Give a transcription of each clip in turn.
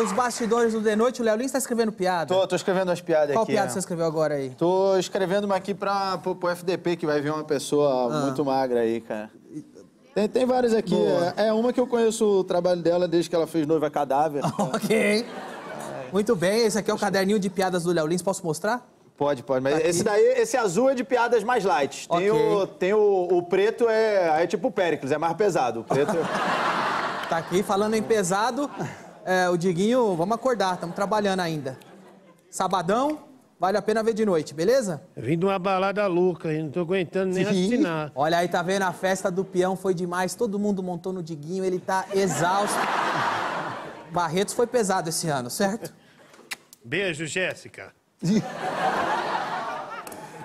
nos bastidores do The Noite, o Léo Lins está escrevendo piada. Tô, tô escrevendo umas piadas Qual aqui. piada né? você escreveu agora aí? Tô escrevendo uma aqui pra, pro, pro FDP, que vai vir uma pessoa Ah. muito magra aí, cara. Tem, tem várias aqui. É, é uma que eu conheço o trabalho dela desde que ela fez Noiva Cadáver. ok. Muito bem, esse aqui é o caderninho de piadas do Léo Lins. Posso mostrar? Pode, pode. Mas Tá esse daí, esse azul é de piadas mais light. Tem, Ok. o, tem o, o preto, é, é tipo o Péricles, é mais pesado. O preto... Tá aqui, falando em pesado, é, o Diguinho, vamos acordar, estamos trabalhando ainda. Sabadão, vale a pena ver de noite, beleza? Eu vim de uma balada louca, não tô aguentando nem assinar. Olha aí, tá vendo? A festa do peão foi demais, todo mundo montou no Diguinho, ele tá exausto. Barretos foi pesado esse ano, certo? Beijo, Jéssica.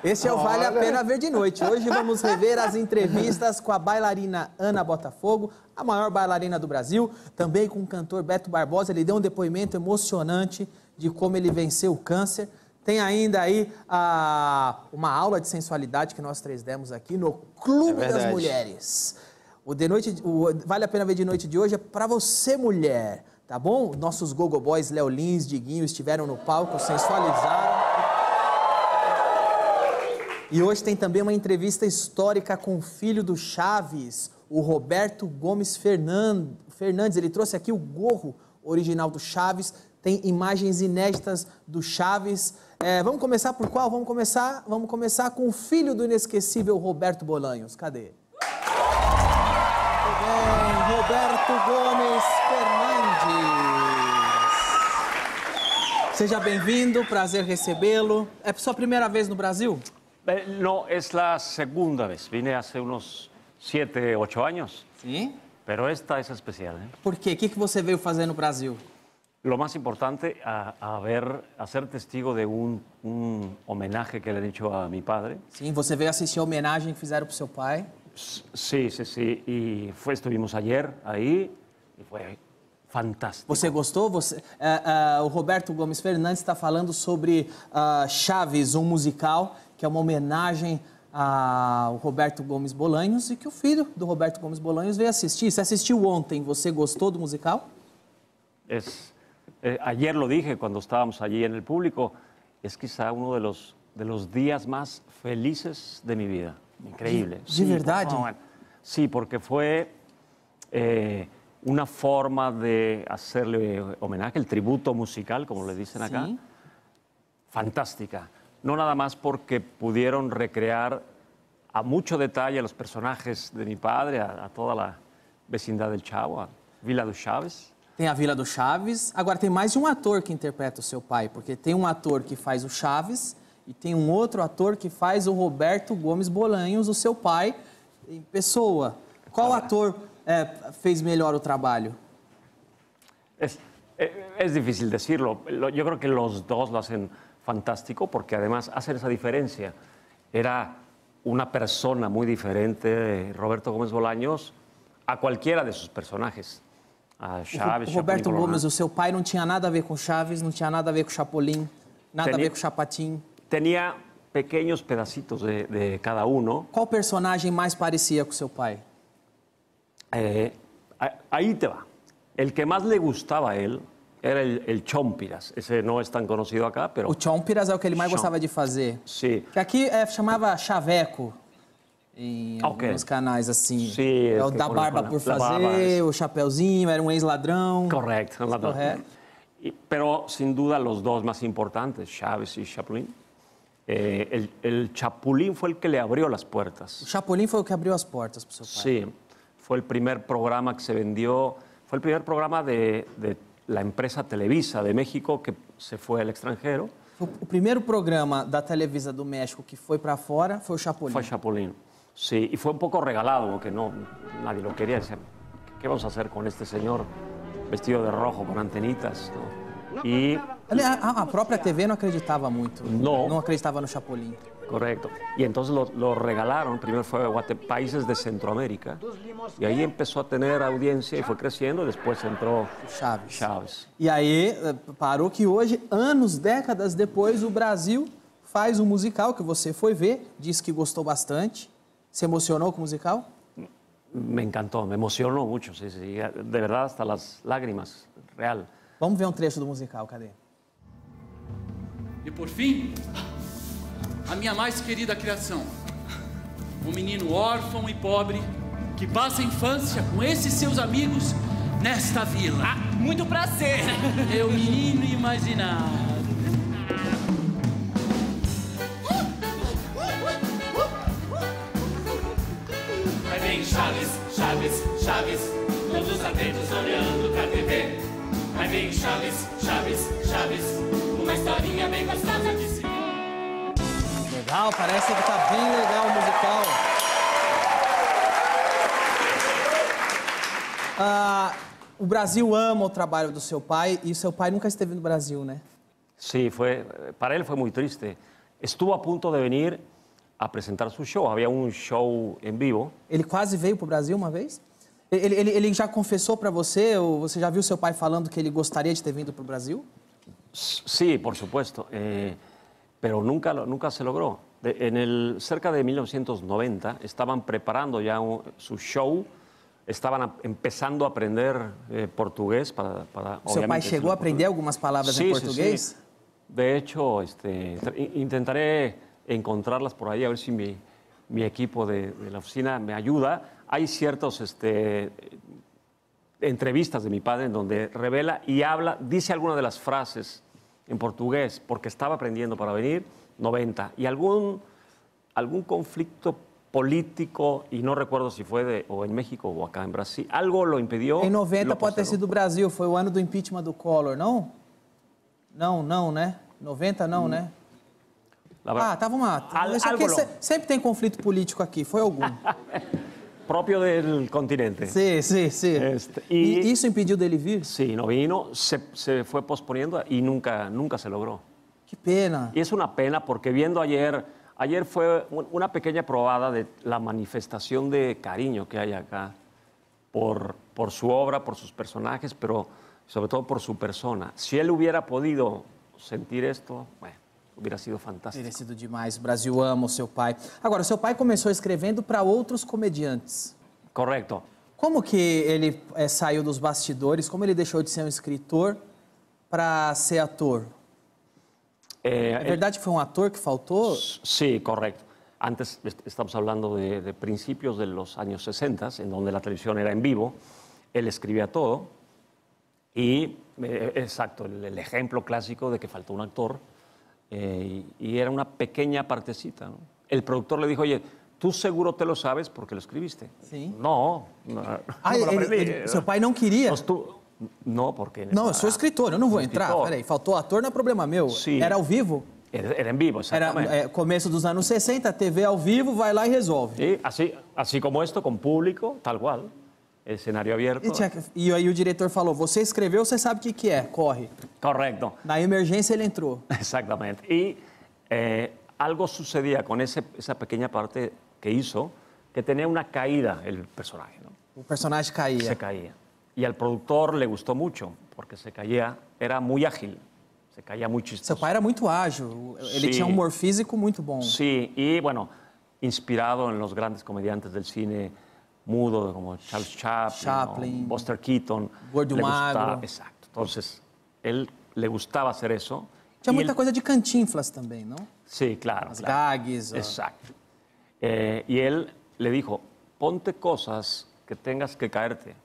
Esse é o Vale a. Pena Ver de Noite. Hoje vamos rever as entrevistas com a bailarina Ana Botafogo, a maior bailarina do Brasil, também com o cantor Beto Barbosa. Ele deu um depoimento emocionante de como ele venceu o câncer. Tem ainda aí a- uma aula de sensualidade que nós três demos aqui no Clube É das. Mulheres. O, de noite, o Vale a Pena Ver de Noite de hoje é pra você, mulher, tá bom? Nossos Gogo Boys, Léo Lins, Diguinho, estiveram no palco, sensualizaram. E hoje tem também uma entrevista histórica com o filho do Chaves, o Roberto Gomes Fernan- Fernandes. Ele trouxe aqui o gorro original do Chaves, tem imagens inéditas do Chaves. É, vamos começar por qual? Vamos começar, vamos começar com o filho do inesquecível Roberto Bolanhos. Cadê? Bem, Roberto Gomes Fernandes. Seja bem-vindo, prazer recebê-lo. É sua primeira vez no Brasil? Eh, No, es la segunda vez. Vine hace unos siete, ocho años, Sim. pero esta es especial. ¿eh? Por quê? O que, que você veio fazer no Brasil? Lo más importante, a, a ver, a ser testigo de un, un homenaje que le han hecho a mi padre. Sim, você veio assistir a homenagem que fizeram pro seu pai. Sí, sí, sí. Y fue, estuvimos ayer ahí y fue fantástico. Você gostou? Você, é, o Roberto Gomes Fernandes está falando sobre ah, Chaves, um musical, que é uma homenagem ao Roberto Gomes Bolanhos e que o filho do Roberto Gomes Bolanhos veio assistir. Você assistiu ontem, você gostou do musical? Es, eh, ayer lo dije cuando estábamos allí en el público, es quizá uno de los, de los días más felices de mi vida. Increíble. ¿De- de verdad? no, bueno, sí, porque fue eh, una forma de hacerle homenaje, el tributo musical, como le dicen acá, fantástica. No nada más porque pudieron recrear a mucho detalle a los personajes de mi padre, a, a toda la vecindad del Chavo, a Vila dos Chaves. Tem a Vila do Chaves. Agora, tem mais de um ator que interpreta o seu pai, porque tem um ator que faz o Chaves e tem um outro ator que faz o Roberto Gomes Bolanhos, o seu pai, em pessoa. Qual ator é, fez melhor o trabalho? Es, eh, es difícil decirlo. Lo- Yo creo que dos lo hacen fantástico porque además hacen esa diferencia. Era una persona muy diferente, Roberto Gómez Bolaños, a cualquiera de sus personajes. A O Chávez, Roberto Chapulín Gomes, o seu pai, não tinha nada a ver com Chaves, não tinha nada a ver com Chapolin, nada a Tenía- ver com Chapatin. Tenía pequeños pedacitos de, de cada uno. Qual personagem mais parecia com seu pai? Eh, a- ahí te va. El que más le gustaba a él era el, el Chompiras. Ese no es tan conocido acá, pero O Chompiras é o que ele mais Chom- gostava de fazer. sí. Que aqui é, chamava chaveco em Ok. alguns canais assim. Sim, é o da barba por- fazer, é. o chapeuzinho, era um ex-ladrão. Correcto. la- Correcto. Y- pero sin duda los dos más importantes, Chávez y Chapulín. Eh, el, el Chapulín fue el que le abrió las O puertas. Chapolin foi o que abriu as portas pro seu pai. Sí, fue el primer programa que se vendió, fue el primer programa de, de la empresa Televisa de México que se fue al extranjero. O, o primeiro programa da Televisa do México que foi pra fora foi o Chapolin. Fue Chapulín. Sí, y fue un poco regalado, porque no, nadie lo quería. Decía, ¿qué vamos a hacer con este señor vestido de rojo con antenitas? no? Y Ali, A, a própria TV não acreditava muito. Não. Não acreditava no Chapolin. Correcto. Y entonces lo, lo regalaron, primero fue a Guate- países de Centroamérica, y ahí empezó a tener audiencia y fue creciendo, y después entró O Chaves. Chávez. E aí, eh, parou que hoje, anos, décadas depois, o Brasil faz um musical que você foi ver, disse que gostou bastante. Se emocionou com o musical? Me encantó, me emocionó mucho, sí, sí, de verdad hasta las lágrimas, real. Vamos ver um trecho do musical, cadê? E por fim, a minha mais querida criação. Um menino órfão e pobre que passa a infância com esses seus amigos nesta vila. Ah, muito prazer. Meu menino imaginado. Aí vem Chaves, Chaves, Chaves, todos atentos olhando pra TV. Aí vem Chaves, Chaves, Chaves, uma historinha bem gostosa de se ver. Legal, parece que tá bem legal o musical. Ah, o Brasil ama o trabalho do seu pai e o seu pai nunca esteve no Brasil, né? Sí, fue, para él fue muy triste. Estuvo a punto de venir a presentar su show. Había un show en vivo. Ele quase veio pro Brasil uma vez? Ele, ele, ele já confessou para você, ou você já viu seu pai falando que ele gostaria de ter vindo pro Brasil? S- Sí, por supuesto, eh, pero nunca, nunca se logró. De- en el, cerca de 1990 estaban preparando ya un- su show, estaban a- empezando a aprender eh, portugués para... para seu pai chegou a aprender algumas palavras em Sí, sí, português? sí. De hecho, este, intentaré encontrarlas por ahí, a ver si mi, mi equipo de, de la oficina me ayuda. Hay ciertos este, entrevistas de mi padre en donde revela y habla, dice algunas de las frases en portugués, porque estaba aprendiendo para venir, 90. Y algún, algún conflicto político, y no recuerdo si fue de, o en México o acá en Brasil, algo lo impidió. Em 90 lo pode ter sido o Brasil, foi o ano do impeachment do Collor, não? Não, não, né? 90 não, né? La verdad- Ah, tava uma. Al- algo se- lo- sempre tem conflito político aqui, foi algum. propio del continente. sim, sim, sim. Este, E e- isso impediu dele vir? Sí, no vino, se, se fue posponiendo y nunca, nunca se logró. Que pena. Y es una pena porque viendo ayer, ayer fue un- una pequeña probada de la manifestación de cariño que hay acá por, por su obra, por sus personajes, pero sobre todo por su persona. Si él hubiera podido sentir esto, bueno, hubiera sido fantástico. Teria sido demais. O Brasil ama o seu pai. Agora, o seu pai começou escrevendo para outros comediantes. Correcto. Como que ele eh, saiu dos bastidores? Como ele deixou de ser um escritor para ser ator? Eh, É él- verdade que foi um ator que faltou? Sí, correcto. Antes est- estamos hablando de, de principios de los años 60, en donde la televisión era en vivo. Él escribía todo. Y, eh, exacto, el, el ejemplo clásico de que faltó un actor. Eh, y, era una pequeña partecita. ¿no? El productor le dijo, oye, tú seguro te lo sabes porque lo escribiste. Sí. No, no, Ah, no ele- ele- seu pai não queria? Tu- no, porque... Não, eu sou escritor, eu não vou entrar. Peraí, faltou ator, não é problema meu. Sim. Era ao vivo? Era, era en vivo, Era exactamente. é, começo dos anos 60, TV ao vivo, vai lá e resolve. Sí, así, así como esto, con público, tal cual. Escenario abierto. E, tinha e aí o diretor falou: Você escreveu, você sabe o que, que é, corre. Correcto, Na emergência ele entrou. exactamente. Y eh, algo sucedía con ese- esa pequeña parte que hizo, que tenía una caída el personaje, ¿no? O personagem caía. Se caía. Y al productor le gustó mucho, porque se caía, era muy ágil, se caía muy chistoso. Seu pai era muito ágil, ele Sim. tinha um humor físico muito bom. Sí, y bueno, inspirado en los grandes comediantes del cine mudo, como Charles Chaplin, Chaplin, Buster Keaton. Gordo le exacto. Entonces, él le gustaba hacer eso. Tinha muita él- coisa de cantinflas também, não? Sí, claro. As claro. gags. ó. Exacto. Eh, y él le dijo, ponte cosas que tengas que caerte,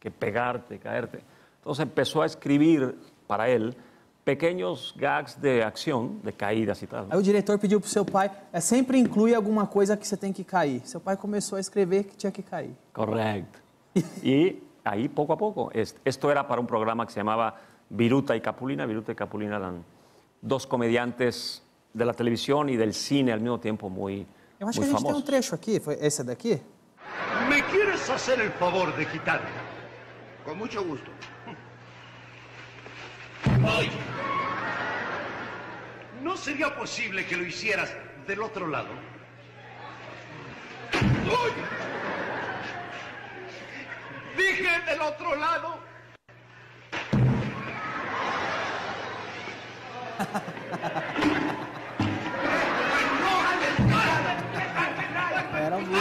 que pegarte, caerte. Entonces empezó a escribir para él pequeños gags de acción, de caídas y tal. Aí o diretor pediu pro seu pai, é, sempre inclui alguma coisa que você tem que cair. Seu pai começou a escrever que tinha que cair. Correcto. Y ahí poco a poco, es- esto era para un programa que se llamaba Viruta y Capulina. Viruta y Capulina eran dos comediantes de la televisión y del cine al mismo tiempo muy, Eu acho muy que a gente tem um famosos. trecho aqui, foi esse daqui? ¿Me quieres hacer el favor de quitarme? Con mucho gusto. Oye, ¿no sería posible que lo hicieras del otro lado? Oye, dije del otro lado. Era vivo.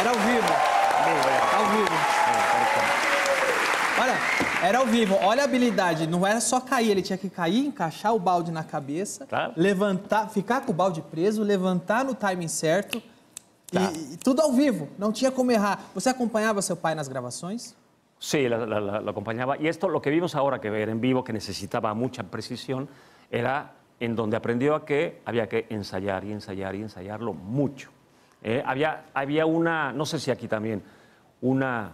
Era vivo. Vivo. Era ao vivo. Olha a habilidade. Não era só cair, ele tinha que cair, encaixar o balde na cabeça, Claro. levantar, ficar com o balde preso, levantar no timing certo. e- Tá. E, tudo ao vivo. Não tinha como errar. Você acompanhava seu pai nas gravações? Sí, la- la- lo acompañaba. Y esto, lo que vimos ahora, que ver en vivo, que necesitaba mucha precisión, era en donde aprendió a que había que ensayar y ensayar y ensayarlo mucho. Eh, había, había una, no sé si aquí también, una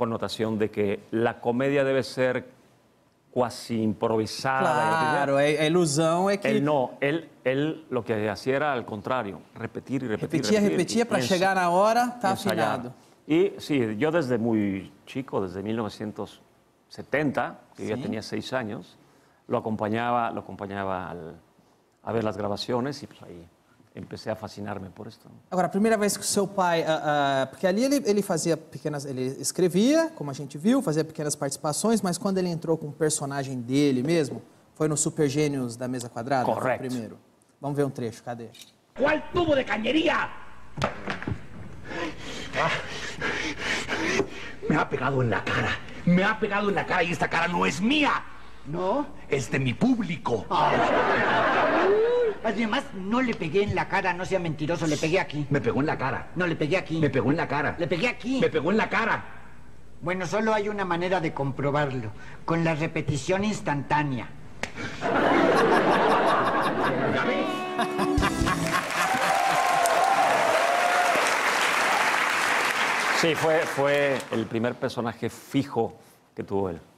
connotación de que la comedia debe ser cuasi improvisada. Claro, a a ilusão é que Él no, él, él lo que hacía era al contrario, repetir y repetir. repetia, repetir, repetia y para ens- chegar na hora, tá ensayar. afinado. Y sí, yo desde muy chico, desde 1970, que Sí. ya tenía seis años, lo acompañaba, lo acompañaba al- a ver las grabaciones y pues ahí empecé a fascinarme por esto. Agora, a primeira vez que o seu pai. ah, ah, porque ali ele, ele fazia pequenas. Ele escrevia, como a gente viu, fazia pequenas participações, mas quando ele entrou com o personagem dele mesmo, foi no Super Gênios da Mesa Quadrada? Correto. primeiro. Vamos ver um trecho, cadê? ¿Cuál tubo de cañería? Me ha pegado en la cara. Me ha pegado en la cara y esta cara no es mía. ¿No? Es de mi público. Además, no le pegué en la cara, no sea mentiroso, le pegué aquí. Me pegó en la cara. No, le pegué aquí. Me pegó en la cara. Le pegué aquí. Me pegó en la cara. Bueno, solo hay una manera de comprobarlo, con la repetición instantánea. Sí, fue, fue el primer personaje fijo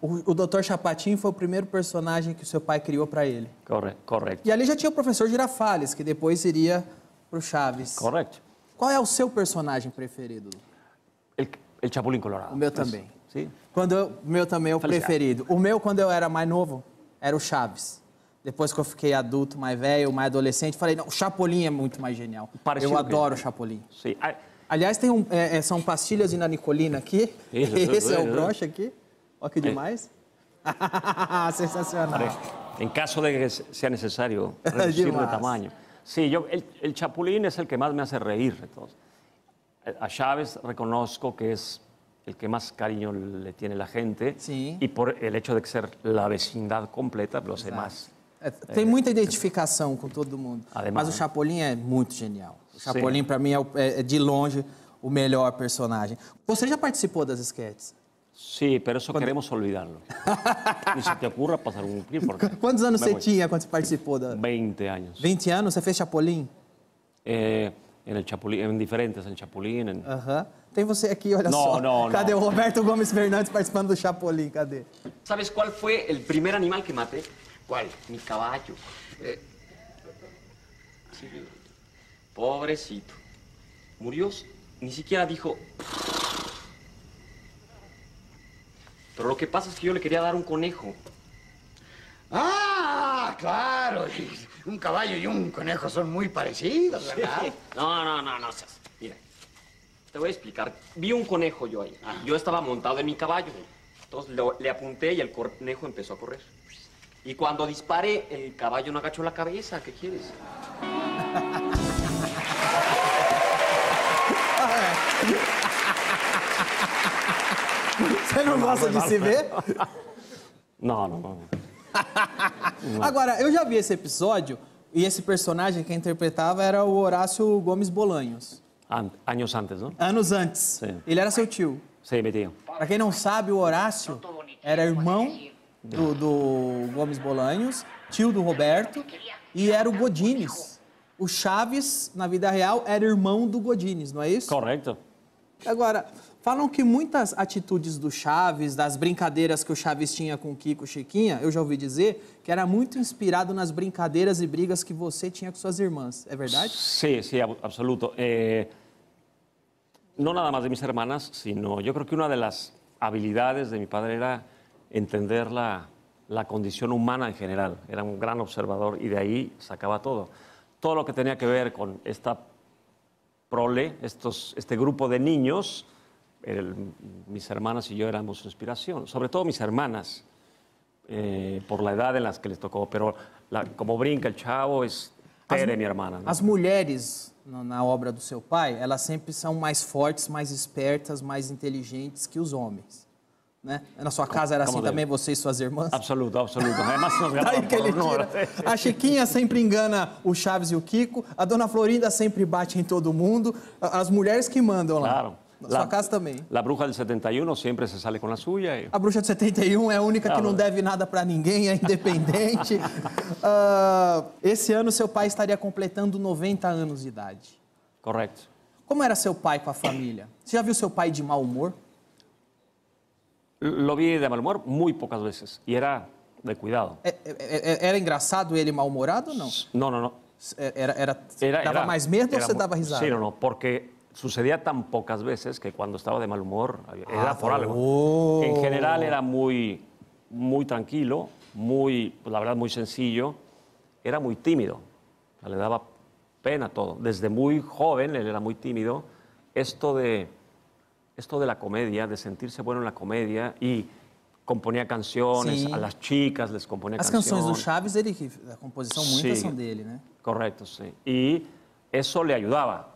O, o Dr. Chapatin foi o primeiro personagem que o seu pai criou para ele. Corre- correcto. E ali já tinha o professor Girafales, que depois iria pro Chaves. Correcto. Qual é o seu personagem preferido? El, el Chapulín Colorado. O meu também. Sí. Quando eu, o meu também é o Felicidade. preferido. O meu, quando eu era mais novo, era o Chaves. Depois que eu fiquei adulto, mais velho, mais adolescente, falei, não, o Chapolin é muito mais genial. Parecido eu adoro o Chapolin. Ah, Aliás, tem um, é, é, são pastilhas de nanicolina aqui. Isso, Esse é o broche aqui. Olha que demais. Sensacional. En caso de que sea necesario reducir de tamaño. Sí, yo, el, el Chapulín es el que más me hace reír todos. A Chávez reconozco que es el que más cariño le tiene la gente. Sí. Y por el hecho de ser la vecindad completa, los demás. É, tem muita identificação com todo mundo. Ademais, Mas o né? Chapolin é muito genial. O Sim. Chapolin, para mim, é, o- é- é de longe o melhor personagem. Você já participou das sketches? Sí, pero eso queremos olvidarlo. Ni se te ocurra pasar un clip porque Quantos anos me você voy. tinha quando você participou da... 20 años. 20 anos? Você fez Chapolin? Eh, en el Chapulín, en diferentes, en Chapulín, en- Aham. Tem você aqui, olha Não, só. não, Cadê não. o Roberto Gomes Fernandes participando do Chapolin? Cadê? ¿Sabes cuál fue el primer animal que maté? ¿Cuál? Mi caballo. Eh, pobrecito. Murió, ni siquiera dijo... Pero lo que pasa es que yo le quería dar un conejo. Ah, claro. Un caballo y un conejo son muy parecidos, ¿verdad? No, no, no, no seas. Mira, te voy a explicar. Vi un conejo yo ahí. Yo estaba montado en mi caballo. Entonces lo- le apunté y el conejo empezó a correr. Y cuando disparé, el caballo no agachó la cabeza. ¿Qué quieres? Você não gosta de se ver? No, no, no. Agora, eu já vi esse episódio e esse personagem que interpretava era o Horácio Gomes Bolanhos. An- años antes, ¿no? Anos antes. Sim. Ele era seu tio. Sí, mi tío. Pra quem não sabe, o Horácio era irmão do, do Gomes Bolanhos, tio do Roberto, e era o Godines. O Chaves, na vida real, era irmão do Godines, não é isso? Correcto. Agora, falam que muitas atitudes do Chaves, das brincadeiras que o Chaves tinha com o Kiko Chiquinha, eu já ouvi dizer que era muito inspirado nas brincadeiras e brigas que você tinha com suas irmãs. É verdade? Sí, ab- absoluto. Eh, no nada más de mis hermanas, sino yo creo que una de las habilidades de mi padre era entender la condición humana en general. Era un gran observador y de ahí sacaba todo. Todo lo que tenía que ver con esta prole, estos, este grupo de niños, el- mis hermanas y yo éramos su inspiración, sobre todo mis hermanas, eh, por la edad en las que les tocó, pero la- como brinca el chavo es Tere, mi hermana. ¿no? As mulheres no- na obra do seu pai, elas sempre são mais fortes, mais espertas, mais inteligentes que os homens. Né? Na sua casa era Como assim deve. também, você e suas irmãs? Absoluto, absoluto. Daí ganaban que ele tira. A Chiquinha sempre engana o Chaves e o Kiko. A dona Florinda sempre bate em todo mundo. As mulheres que mandam lá. Claro. Na sua casa também. La bruja del 71 siempre se sale con la suya. y- A bruxa de 71 é a única que Ah, não deve nada pra ninguém, é independente. Ah, esse ano seu pai estaria completando 90 anos de idade. Correcto. Como era seu pai com a família? Você já viu seu pai de mau humor? Lo vi de mal humor muy pocas veces y era de cuidado. É- é- é- Era engraçado ele mal-humorado ou não? No, no, no. Era, era, Era- dava era- mais medo ou você dava risada? Sí, no, no, porque sucedía tan pocas veces que cuando estaba de mal humor era Ah, por algo. oh. En general era muy, muy tranquilo, muy, pues, la verdad, muy sencillo. Era muy tímido, le daba pena todo. Desde muy joven él era muy tímido. Esto de, esto de la comedia, de sentirse bueno en la comedia y componía canciones, Sí. a las chicas les componía As canciones. canções do Chaves, ele, que- a composição, muitas Sí. são dele, né? Correcto, sí. Y eso le ayudaba,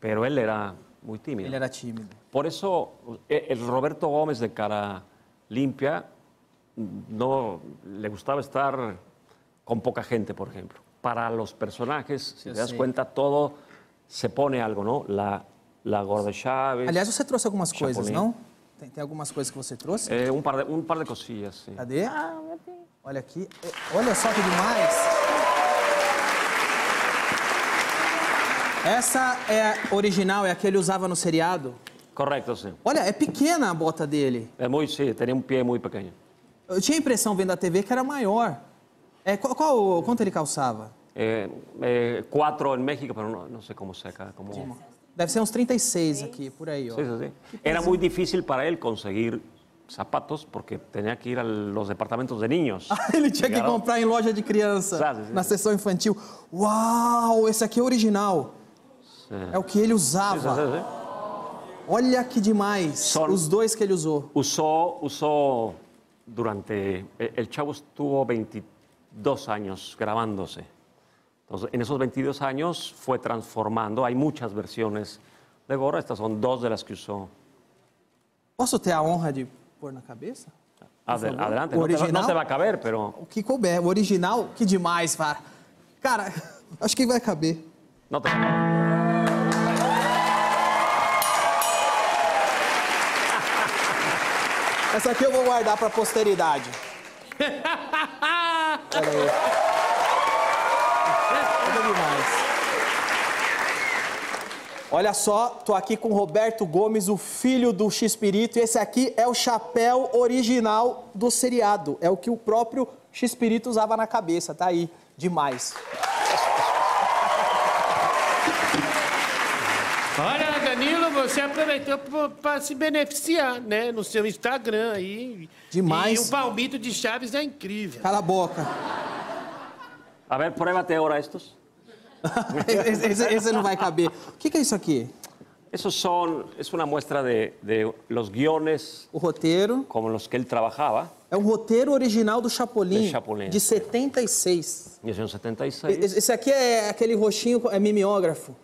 pero él era muy tímido. Ele era tímido. Por eso eh, el Roberto Gómez de cara limpia no le gustaba estar con poca gente, por ejemplo. Para los personajes, si te das cuenta, todo se pone algo, ¿no? La, la Gorda Chávez. Aliás, você trouxe algumas coisas, Chapolin. não? Tem, tem algumas coisas que você trouxe? eh, un, par de, un par de cosillas, sí. Cadê? Olha aqui. Eh, Olha só que demais. Essa é original, é a que ele usava no seriado. Correcto, sí. Olha, é pequena a bota dele. Es muy, sí, tenía un pie muy pequeño. Eu tinha a impressão vendo a TV que era maior. É, qual, qual- quanto ele calçava? Eh, eh, cuatro en México, pero no, no sé cómo se acá. Cómo... Deve ser uns 36 aqui, por aí, ó. Sí, sí, sí. Era muy difícil para él conseguir zapatos porque tenía que ir a los departamentos de niños. Ele tinha que comprar em loja de criança, sim. na seção infantil. Uau, esse aqui é original. Sí. É o que ele usava. Olha que demais. Os dois que ele usou. Usó, usó durante... eh, El chavo estuvo 22 años grabándose. Entonces, en esos 22 años fue transformando. Hay muchas versiones de gorra. Estas son dos de las que usó. Posso ter a honra de pôr na cabeça? Adel- adelante. O te, original? te va a caber, pero... O que couber. O original, que demais, cara. Cara, acho que vai caber. No te va Essa aqui eu vou guardar pra posteridade. Olha aí. Olha demais. Olha só, tô aqui com o Roberto Gomes, o filho do X-Pirito, e esse aqui é o chapéu original do seriado. É o que o próprio X-Pirito usava na cabeça, tá aí. Demais. Olha, Danilo, você aproveitou para se beneficiar, né? No seu Instagram aí. Demais. E o palmito de Chaves é incrível. Cala a boca. A ver, pruébate ahora estos. esse, esse- esse não vai caber. O que, que é isso aqui? Esos son, es una muestra de, de los guiones O roteiro. como los que él trabajaba, É um roteiro original do Chapolin, Do Chapolin. de 76. 1976. Esse esse aqui é aquele roxinho, é mimeógrafo.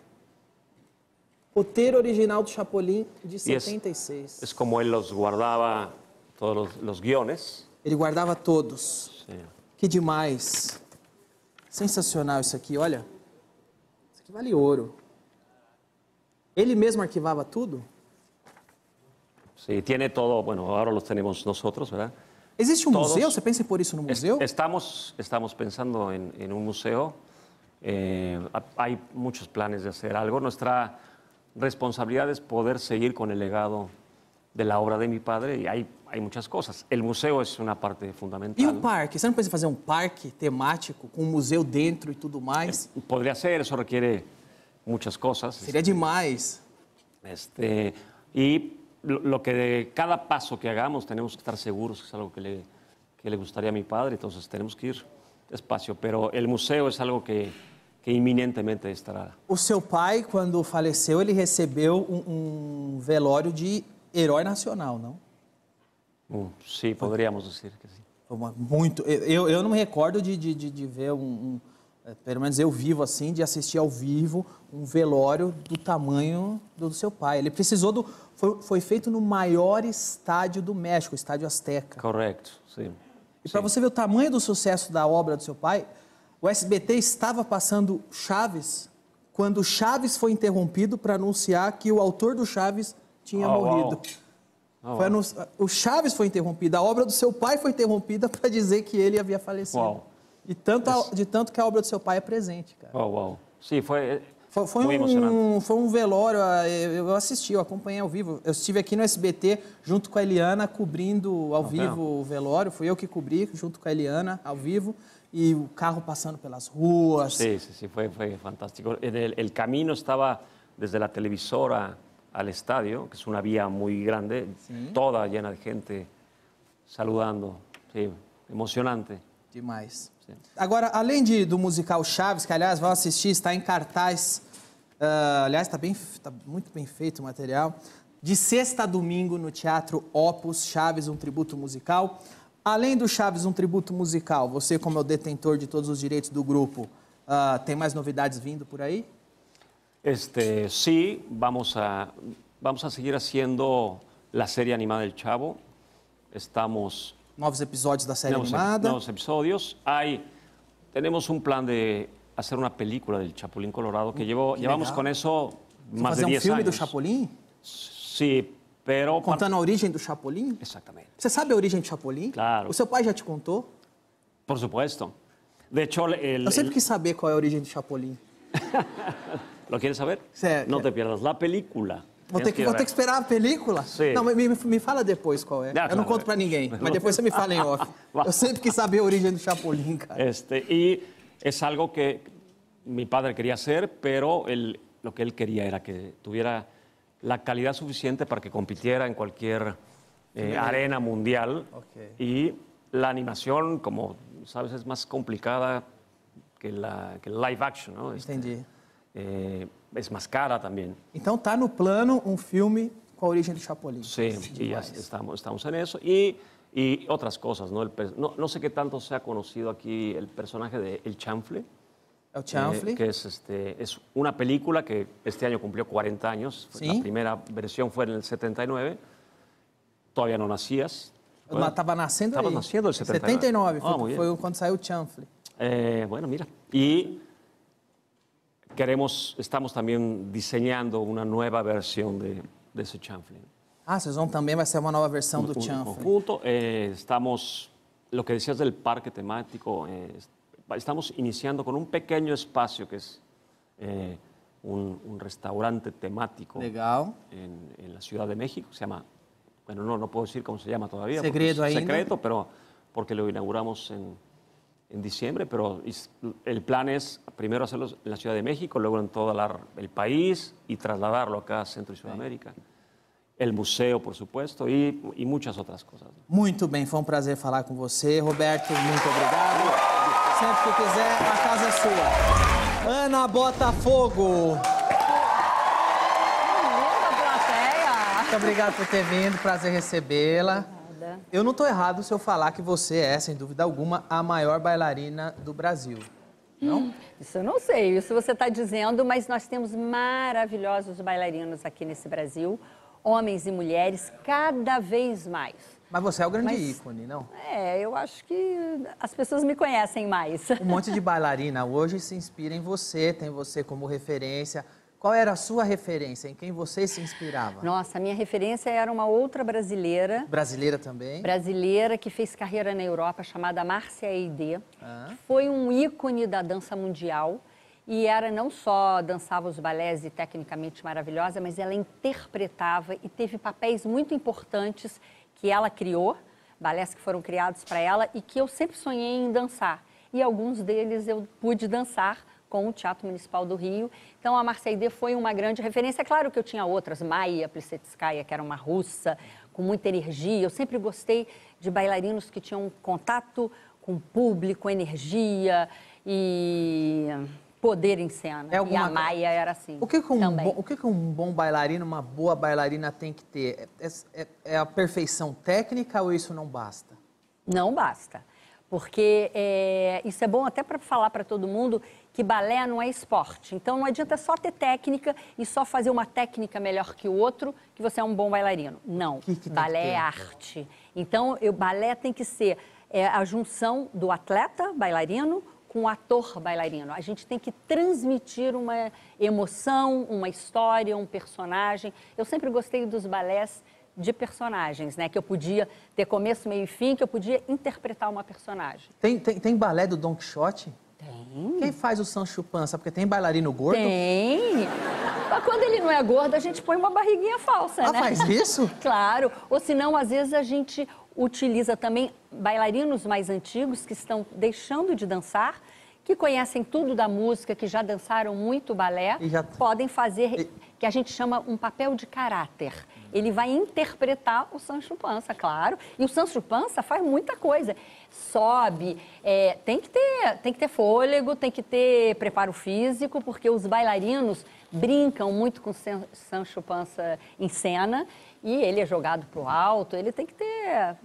Roteiro original do Chapolin de Y es, 76. es como él los guardaba, todos los guiones. Ele guardava todos. Sí. Que demais. Sensacional isso aqui, olha. Isso aqui vale ouro. Ele mesmo arquivava tudo? Sí, tiene todo, bueno, ahora los tenemos nosotros, ¿verdad? Existe um Todos. museu? Você pensa em pôr isso no museu? estamos, estamos pensando en, en un museo. Eh, hay muchos planes de hacer algo. Nuestra responsabilidad es poder seguir con el legado de la obra de mi padre y hay, hay muchas cosas. El museo es una parte fundamental. E o parque? Você não pensa em fazer um parque temático com um museu dentro e tudo mais? Podría ser, eso requiere muchas cosas. Seria demais. Este, y lo, lo que de cada paso que hagamos tenemos que estar seguros que es algo que le, que le gustaría a mi padre, entonces tenemos que ir despacio. Pero el museo es algo que, que inminentemente estará. O seu pai, quando faleceu, ele recebeu um, um velório de herói nacional, não? Mm, sí, podríamos decir que uma- muito. Eu, eu não me recordo de, de, de, ver um, um, é, Pelo menos eu vivo assim, de assistir ao vivo um velório do tamanho do seu pai. Ele precisou do Foi, foi feito no maior estádio do México, o Estádio Azteca. Correcto, sí. E para você ver o tamanho do sucesso da obra do seu pai, o SBT estava passando Chaves quando Chaves foi interrompido para anunciar que o autor do Chaves tinha Oh, morrido. Oh, Foi anun- O Chaves foi interrompida, a obra do seu pai foi interrompida para dizer que ele havia falecido. Uau. E tanto a- de tanto que a obra do seu pai é presente, cara. Wow. Sí, fue, Foi, foi emocionante. um, foi um velório, ah, eu eu assisti, eu acompanhei ao vivo. Eu estive aqui no SBT junto com a Eliana, cobrindo ao vivo o velório. Fui eu que cobri junto com a Eliana, ao vivo. E o carro passando pelas ruas. Sí, sí, sí, fue, fue fantástico. El, el camino estaba desde la televisora al estadio, que es una vía muy grande, toda llena de gente saludando. Sí, emocionante. Demais. Sim. Agora, além de, do musical Chaves, que aliás vão assistir, está em cartaz. ah, aliás, está tá muito bem feito o material. De sexta a domingo no Teatro Opus, Chaves, um tributo musical. Além do Chaves, um tributo musical, você, como é o detentor de todos os direitos do grupo, ah, tem mais novidades vindo por aí? Este, sí, vamos a, vamos a seguir haciendo la serie animada del Chavo. Estamos Novos episódios da série nuevos, ep- animada. nuevos episodios. Hay, tenemos un plan de hacer una película del Chapulín Colorado que llevo, llevamos legal. con eso Vão más de fazer um 10 filme do años. Chapolin? Sí, pero... Contando a origem do Chapolin? Exactamente. Você sabe a origem do Chapolin? Claro. O seu pai já te contou? Por supuesto. De hecho, el, Eu sempre el- quis saber qual é a origem do Chapolin. ¿lo quieres saber? No sí. te pierdas la película. Vou ter, que, vou ter que esperar a película? Sim. Não, me, me- fala depois qual é. Ah, Eu não claro. conto pra ninguém, mas depois você me fala em off. Eu sempre quis saber a origem do Chapolin, cara. Este, y es algo que mi padre hacer, pero él, lo que él quería era que tuviera la calidad suficiente para que compitiera en cualquier eh, arena mundial. Ok. Y la animación, como sabes, es más complicada que la, que live action, ¿no? Este, Entendi. eh, es más cara también. Então tá no plano um filme com a origem do Chapolin. Sí, y ya estamos, estamos en eso. Y, y otras cosas, ¿no? El no, no sé qué tanto se ha conocido aquí el personaje de El Chanfle. Eh, que es, este, es una película que este año cumplió 40 años. Sí. La primera versión fue en el 79. Todavía no nacías. Tava nascendo Tava aí. nascendo em 79. 79, foi, Ah, muy bien. foi quando saiu o Chanfle. Eh, bueno, mira. Y queremos, estamos también diseñando una nueva versión de, de ese chanfle. Ah, vocês vão também, vai ser uma nova versão do un Chanfle. conjunto. Eh, estamos, lo que decías del parque temático, eh, estamos iniciando con un pequeño espacio que es eh, un, un restaurante temático en, en la Ciudad de México. Se llama, bueno, no, no puedo decir cómo se llama todavía. es ainda. Secreto, pero porque lo inauguramos en, en diciembre, pero is- el plan es primero hacerlo en la Ciudad de México, luego en todo el país y trasladarlo acá a Centro y Sudamérica. El museo, por supuesto, y, y muchas otras cosas. Muito bem, foi um prazer falar com você. Roberto, muito obrigado. Sempre que quiser, a casa é sua. Ana Botafogo. Muito obrigado por ter vindo, prazer recebê-la. Eu não estou errado se eu falar que você é, sem dúvida alguma, a maior bailarina do Brasil. Não? Isso eu não sei, isso você está dizendo, mas nós temos maravilhosos bailarinos aqui nesse Brasil, homens e mulheres, cada vez mais. Mas você é o grande Mas- ícone, não? É, eu acho que as pessoas me conhecem mais. Um monte de bailarina hoje se inspira em você, tem você como referência. Qual era a sua referência? Em quem você se inspirava? Nossa, a minha referência era uma outra brasileira, Brasileira também? brasileira que fez carreira na Europa, chamada Márcia Eide. Ah. Foi um ícone da dança mundial e era não só dançava os balés e tecnicamente maravilhosa, mas ela interpretava e teve papéis muito importantes que ela criou, balés que foram criados para ela e que eu sempre sonhei em dançar. E alguns deles eu pude dançar com o Teatro Municipal do Rio. Então a Marseille foi uma grande referência. É Claro que eu tinha outras, Maia Plisetskaya, que era uma russa com muita energia. Eu sempre gostei de bailarinos que tinham contato com o público, energia e poder em cena. É E alguma- a Maia era assim. O que, que um também. bom, o que, que um bom bailarino, uma boa bailarina tem que ter? É, é- é a perfeição técnica ou isso não basta? Não basta. Porque é, isso é bom até para falar para todo mundo que balé não é esporte. Então não adianta só ter técnica e só fazer uma técnica melhor que o outro que você é um bom bailarino. Não. que balé que ter? é arte. Então o balé tem que ser é, a junção do atleta bailarino com o ator bailarino. A gente tem que transmitir uma emoção, uma história, um personagem. Eu sempre gostei dos balés de personagens, né? Que eu podia ter começo, meio e fim, que eu podia interpretar uma personagem. Tem, tem, tem balé do Don Quixote? Tem. Quem faz o Sancho Panza? Porque tem bailarino gordo? Tem. Mas quando ele não é gordo, a gente põe uma barriguinha falsa, Ah, né? faz isso? claro. Ou senão, às vezes, a gente utiliza também bailarinos mais antigos que estão deixando de dançar, que conhecem tudo da música, que já dançaram muito balé, E já- podem fazer que a gente chama um papel de caráter. Ele vai interpretar o Sancho Panza, claro. E o Sancho Panza faz muita coisa. Sobe, é, tem, que ter, tem que ter fôlego, tem que ter preparo físico, porque os bailarinos brincam muito com o San- Sancho Panza em cena e ele é jogado para o alto, ele tem que ter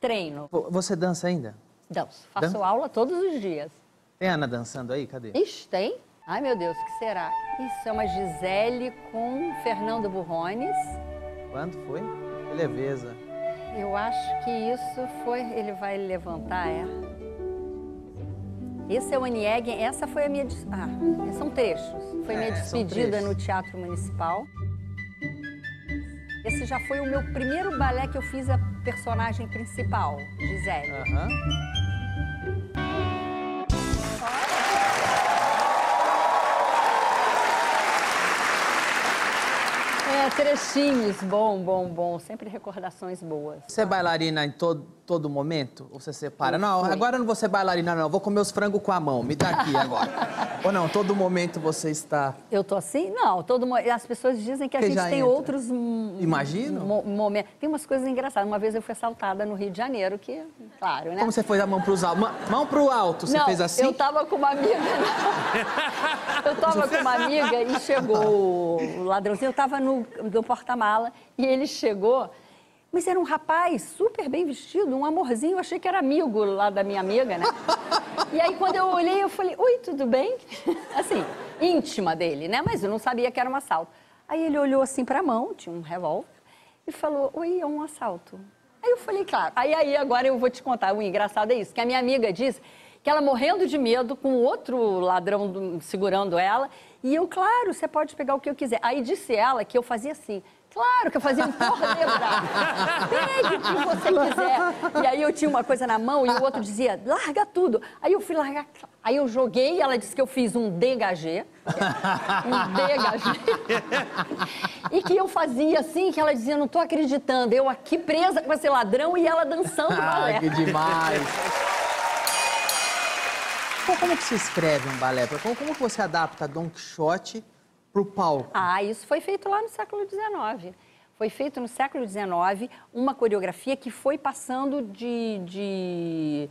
treino. Vo- Você dança ainda? Danço, faço Dan- aula todos os dias. Tem Ana dançando aí? Cadê? Ixi, tem? Ai, meu Deus, o que será? Isso é uma Gisele com Fernando Burrones. Quando foi? Leveza. Eu acho que isso foi. Ele vai levantar, é. Esse é o Aniegen, essa foi a minha. Ah, são trechos. Foi minha É, são despedida no Teatro Municipal. Esse já foi o meu primeiro balé que eu fiz a personagem principal, Gisele. Aham. É, trechinhos, bom, bom, bom. Sempre recordações boas. Você é bailarina em todo, todo momento? Ou você separa? Eu não, fui. agora eu não vou ser bailarina, não. Vou comer os frangos com a mão. Me dá aqui agora. Ou não, todo momento você está. Eu tô assim? Não, todo as pessoas dizem que a gente tem entra. outros Imagino. mo- momentos. Tem umas coisas engraçadas. Uma vez eu fui assaltada no Rio de Janeiro, que, claro, né? Como você foi a mão pros altos? Mão, mão pro alto, você não, fez assim? eu tava com uma amiga. eu tava com uma amiga e chegou o ladrãozinho. Eu tava no, no porta-mala e ele chegou. Mas era um rapaz super bem vestido, um amorzinho. Eu achei que era amigo lá da minha amiga, né? E aí, quando eu olhei, eu falei: Oi, tudo bem? Assim, íntima dele, né? Mas eu não sabia que era um assalto. Aí ele olhou assim pra mão, tinha um revólver, e falou: Oi, é um assalto. Aí eu falei, claro. Aí, aí agora eu vou te contar. O engraçado é isso, que a minha amiga disse que ela morrendo de medo, com outro ladrão do- segurando ela, e eu, claro, você pode pegar o que eu quiser. Aí disse ela que eu fazia assim. Claro que eu fazia um corredrar. Pegue o que você quiser. E aí eu tinha uma coisa na mão e o outro dizia, larga tudo. Aí eu fui largar. Aí eu joguei e ela disse que eu fiz um dégagé. Um dégagé. E que eu fazia assim, que ela dizia, não tô acreditando. Eu aqui presa com esse ladrão e ela dançando balé. Ai, que demais. Pô, como que se escreve um balé? Como, como que você adapta Don Quixote pro palco? Ah, isso foi feito lá no século XIX. Foi feito no século XIX uma coreografia que foi passando de, de-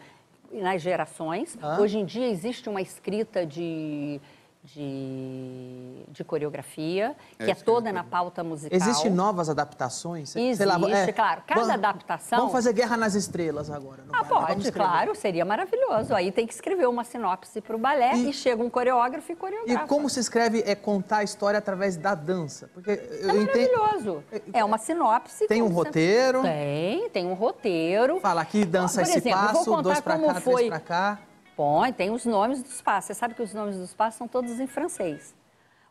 nas gerações. Ah. Hoje em dia existe uma escrita de, de, de coreografia, É que é toda na pauta musical. Existem novas adaptações? Sei- sei lá, Existe, claro. Cada vamos- adaptação- Vamos fazer Guerra nas Estrelas agora. no Ah, balé. Pode, claro, seria maravilhoso. Aí tem que escrever uma sinopse para o balé e, chega um coreógrafo e E coreografa. como se escreve é contar a história através da dança? Porque eu É entendo. maravilhoso. É uma sinopse. Tem um roteiro? Tem, tem um roteiro. Fala aqui, dança Por esse exemplo, passo, dois pra como cá, três pra cá. Põe, tem os nomes dos passos. Você sabe que os nomes dos passos são todos em francês.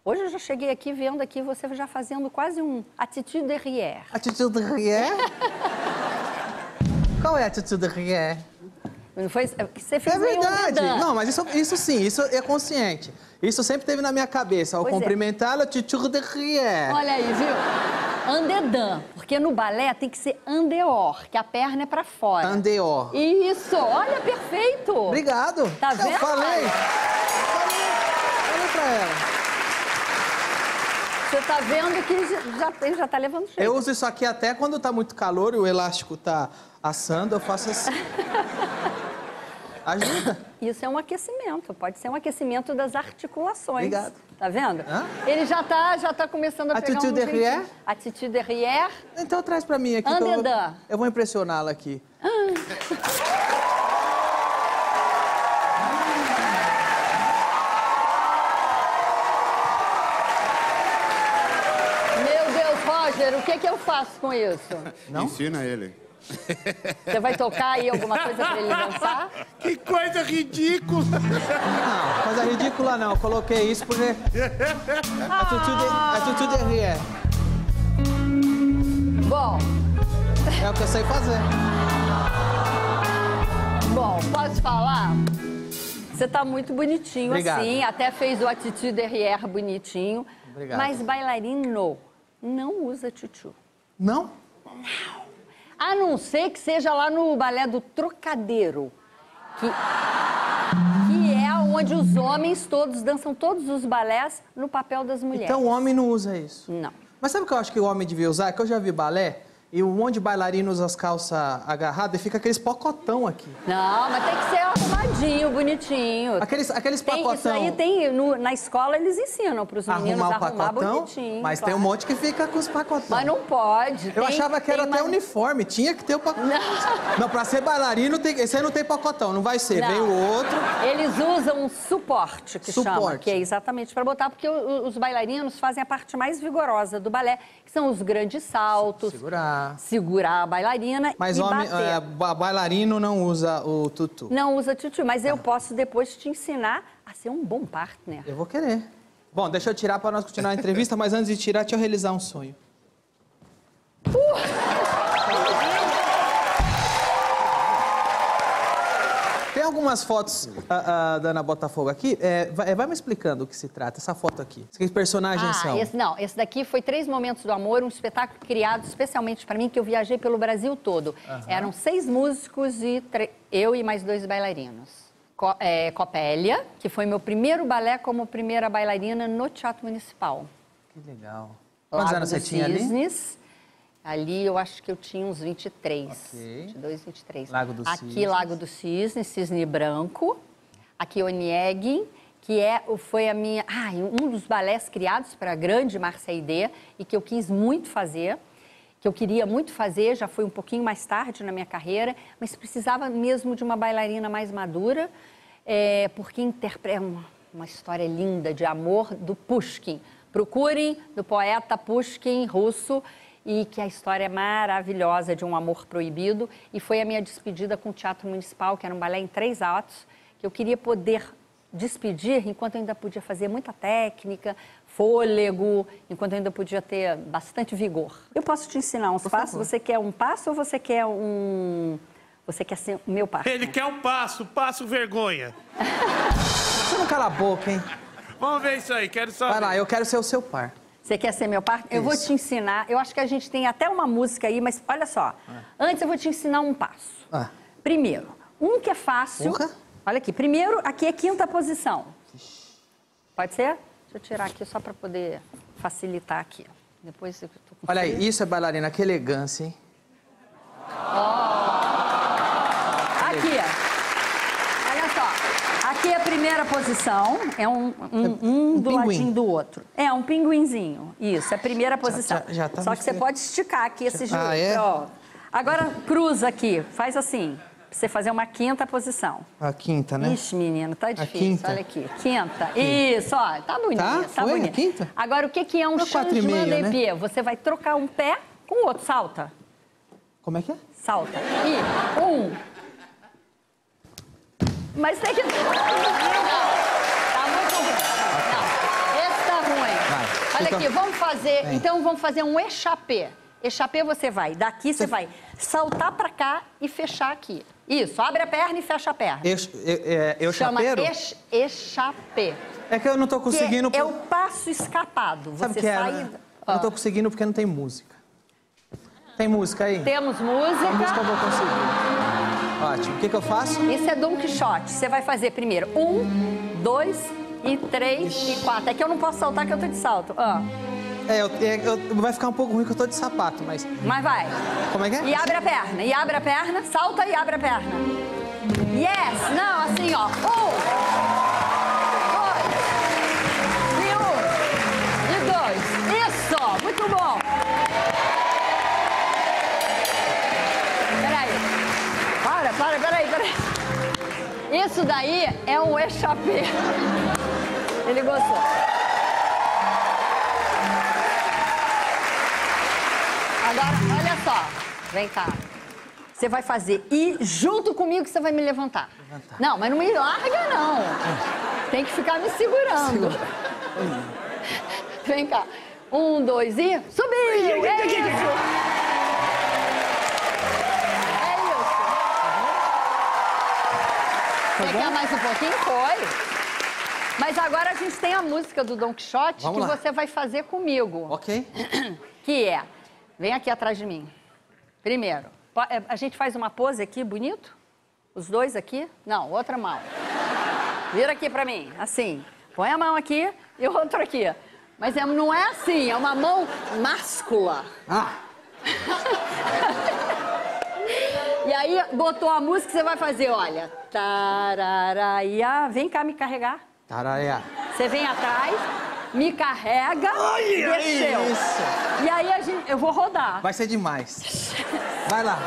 Hoje eu já cheguei aqui vendo aqui você já fazendo quase um attitude derrière. Attitude de Rier? Qual é a Attitude de Rier? Não foi? é Você fez É verdade. Não, mas isso, isso sim, isso é consciente. Isso sempre teve na minha cabeça. Ao Pois é. Attitude de Rier. Olha aí, viu? Andedan, porque no balé tem que ser andeor, que a perna é pra fora. Andeor. Isso, olha, perfeito. Obrigado. Tá Eu vendo? falei. Olha pra ela. Você tá vendo que já, ele já tá levando jeito. Eu uso isso aqui até quando tá muito calor e o elástico tá assando, eu faço assim. Ajuda. Isso é um aquecimento, pode ser um aquecimento das articulações. Obrigado. Tá vendo? Hã? Ele já tá, já tá começando a Attitude pegar um... derrière? Attitude derrière. Então traz pra mim aqui. Eu, eu, vou impressioná-la aqui. Ah. Meu Deus, Roger, o que, que eu faço com isso? Não? Ensina ele. Você vai tocar aí alguma coisa pra ele dançar? Que coisa ridícula! Não, coisa ridícula não. Eu coloquei isso porque. A tutu de, a tutu de rir. Bom, É o que eu sei fazer. bom, posso falar? Você tá muito bonitinho Obrigado. assim, até fez o attitude derrière bonitinho. Obrigado. Mas bailarino não usa tchutchu. Não? A não ser que seja lá no balé do Trocadeiro, que, que é onde os homens todos dançam todos os balés no papel das mulheres. Então o homem não usa isso. Não. Mas sabe o que eu acho que o homem devia usar? Que eu já vi balé e um monte de bailarino usa as calças agarradas e fica aqueles pocotão aqui. Não, mas tem que ser arrumadinho, bonitinho. Aqueles, aqueles Tem, pacotão. isso aí tem, no- na escola eles ensinam para os meninos Arrumar o arrumar pacotão, bonitinho. mas tem claro. um monte que fica com os pacotão. Mas não pode. Eu tem- achava que era tem até uma- uniforme, tinha que ter o pacotão. Não, pra ser bailarino, tem... esse aí não tem pacotão, não vai ser. Não. Vem o outro. Eles usam um suporte, que chama, Suporte. que é exatamente para botar, porque os bailarinos fazem a parte mais vigorosa do balé, que são os grandes saltos, Segurar. Segurar a bailarina Mas e homem, bater. é, ba- bailarino não usa o tutu. Não usa tchutchu, mas eu posso depois te ensinar a ser um bom partner. Eu vou querer. Bom, deixa eu tirar para nós continuar a entrevista, mas antes de tirar, deixa eu realizar um sonho. Tem algumas fotos ah, ah, da Ana Botafogo aqui. É, vai, vai me explicando o que se trata, essa foto aqui. Que personagens Ah, são? esse, não, esse daqui foi Três Momentos do Amor, um espetáculo criado especialmente para mim, que eu viajei pelo Brasil todo. Aham. Eram seis músicos e tre- eu e mais dois bailarinos. Co é, Copélia, que foi meu primeiro balé como primeira bailarina no Teatro Municipal. Que legal. Quantos Lago anos você tinha? Cisnes. Ali eu acho que eu tinha uns 23. Ok. 22, 23. Lago dos Aqui, Cisnes. Lago dos Cisnes, Cisne Branco. Aqui, Onieg, que é, foi a minha. Ah, um dos balés criados para a grande Marseille e que eu quis muito fazer. Que eu queria muito fazer, já foi um pouquinho mais tarde na minha carreira, mas precisava mesmo de uma bailarina mais madura, é, porque interpreta uma, uma história linda de amor do Pushkin. Procurem do poeta Pushkin, russo, e que a história é maravilhosa de um amor proibido. E foi a minha despedida com o Teatro Municipal, que era um balé em três atos, que eu queria poder despedir enquanto eu ainda podia fazer muita técnica, fôlego, enquanto eu ainda podia ter bastante vigor. Eu posso te ensinar uns passos? Você quer um passo ou você quer um. Você quer ser o meu par? Ele quer um passo, passo vergonha. Você não cala a boca, hein? Vamos ver isso aí, quero só. Vai lá, eu quero ser o seu par. Você quer ser meu par? Eu vou te ensinar. Eu acho que a gente tem até uma música aí, mas olha só. Antes eu vou te ensinar um passo. Ah, Primeiro, um que é fácil. Porra. Olha aqui. Primeiro, aqui é quinta posição. Pode ser? Deixa eu tirar aqui só para poder facilitar aqui. Depois eu tô com olha aí, isso é bailarina, que elegância, hein? Aqui, ó. Aqui é a primeira posição. É um, um, um do pinguim. ladinho do outro. É, um pinguinzinho. Isso, é a primeira posição. já- já tá Só que você pode esticar aqui esse joelho. Ah, é? ó. Agora, cruza aqui. Faz assim. Pra você fazer uma quinta posição. A quinta, né? Ixi, menino, tá difícil. Olha aqui. Quinta. Isso, ó. Tá bonito. Tá? Tá, Foi a bonito. quinta? Agora, o que, que é um changement de né? pied? Você vai trocar um pé com o outro. Salta. Como é que é? Salta. E um. Mas tem que. Tá muito ruim. Não, esse tá ruim. Vai, Olha fica- aqui, vamos fazer. Vem. Então vamos fazer um échappé. Échappé você vai, daqui você vai saltar pra cá e fechar aqui. Isso, abre a perna e fecha a perna. Eu, eu, é, eu Chama chapeiro? ex- échappé. É que eu não tô conseguindo... Que é o passo escapado. Sabe Você que é? sai. né? Eu não tô conseguindo porque não tem música. Tem música aí? Temos A música eu música. vou conseguir. Ótimo. O que, que eu faço? Isso é Don Quixote. Você vai fazer primeiro um, dois e três e quatro. É que eu não posso saltar que eu tô de salto. Ó, É, eu, é, eu- vai ficar um pouco ruim que eu tô de sapato, mas... mas vai. Como é que é? E abre a perna, e abre a perna, salta e abre a perna. Yes! Não, assim, ó. Um, dois, e um, e dois. Isso! Muito bom! Para, peraí, peraí. Isso daí é um échappé. Ele gostou. Vem cá. Você vai fazer e junto comigo você vai me levantar. Não, mas não me larga, não. Tem que ficar me segurando. Vem cá. Um, dois e. Subiu! É isso! Você quer mais um pouquinho? Foi. Mas agora a gente tem a música do Don Quixote Vamos que lá. você vai fazer comigo. Ok. Que é, vem aqui atrás de mim. Primeiro, é, a gente faz uma pose aqui, bonito? Os dois aqui? Não, outra mão. Vira aqui pra mim, assim. Põe a mão aqui e o outro aqui. Mas é- não é assim, é uma mão máscula. Ah, aí, botou a música, você vai fazer, olha. Tararaiá. Vem cá me carregar. tararé. Você vem atrás, me carrega, Ai, desceu. isso. E aí a gente, eu vou rodar. Vai ser demais. Vai lá.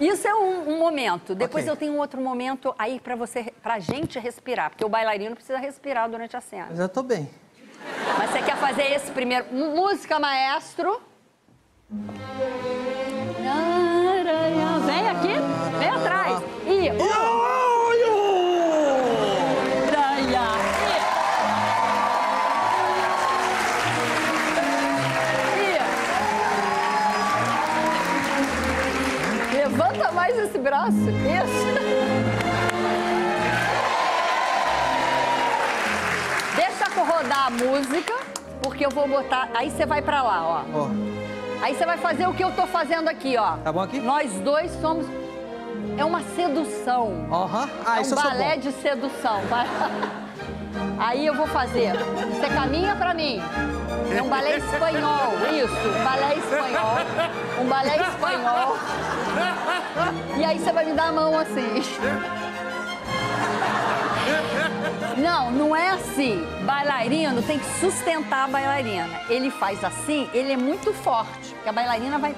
Isso é um, um momento. Depois Ok. eu tenho um outro momento aí pra você, pra gente respirar, porque o bailarino precisa respirar durante a cena. Eu já tô bem. Mas você quer fazer esse primeiro? Música, maestro. Vem aqui, vem atrás. E um. Levanta mais esse braço. Isso. Deixa rodar a música, porque eu vou botar. Aí você vai pra lá, ó. Ó, Aí você vai fazer o que eu tô fazendo aqui, ó. Tá bom aqui? Nós dois somos. É uma sedução. Aham. Ah, é um balé de sedução. vai. Aí eu vou fazer. Você caminha pra mim. É um balé espanhol, isso. Um balé espanhol. Um balé espanhol. E aí você vai me dar a mão assim. Não, não é assim. Bailarino tem que sustentar a bailarina. Ele faz assim, ele é muito forte. Porque a bailarina vai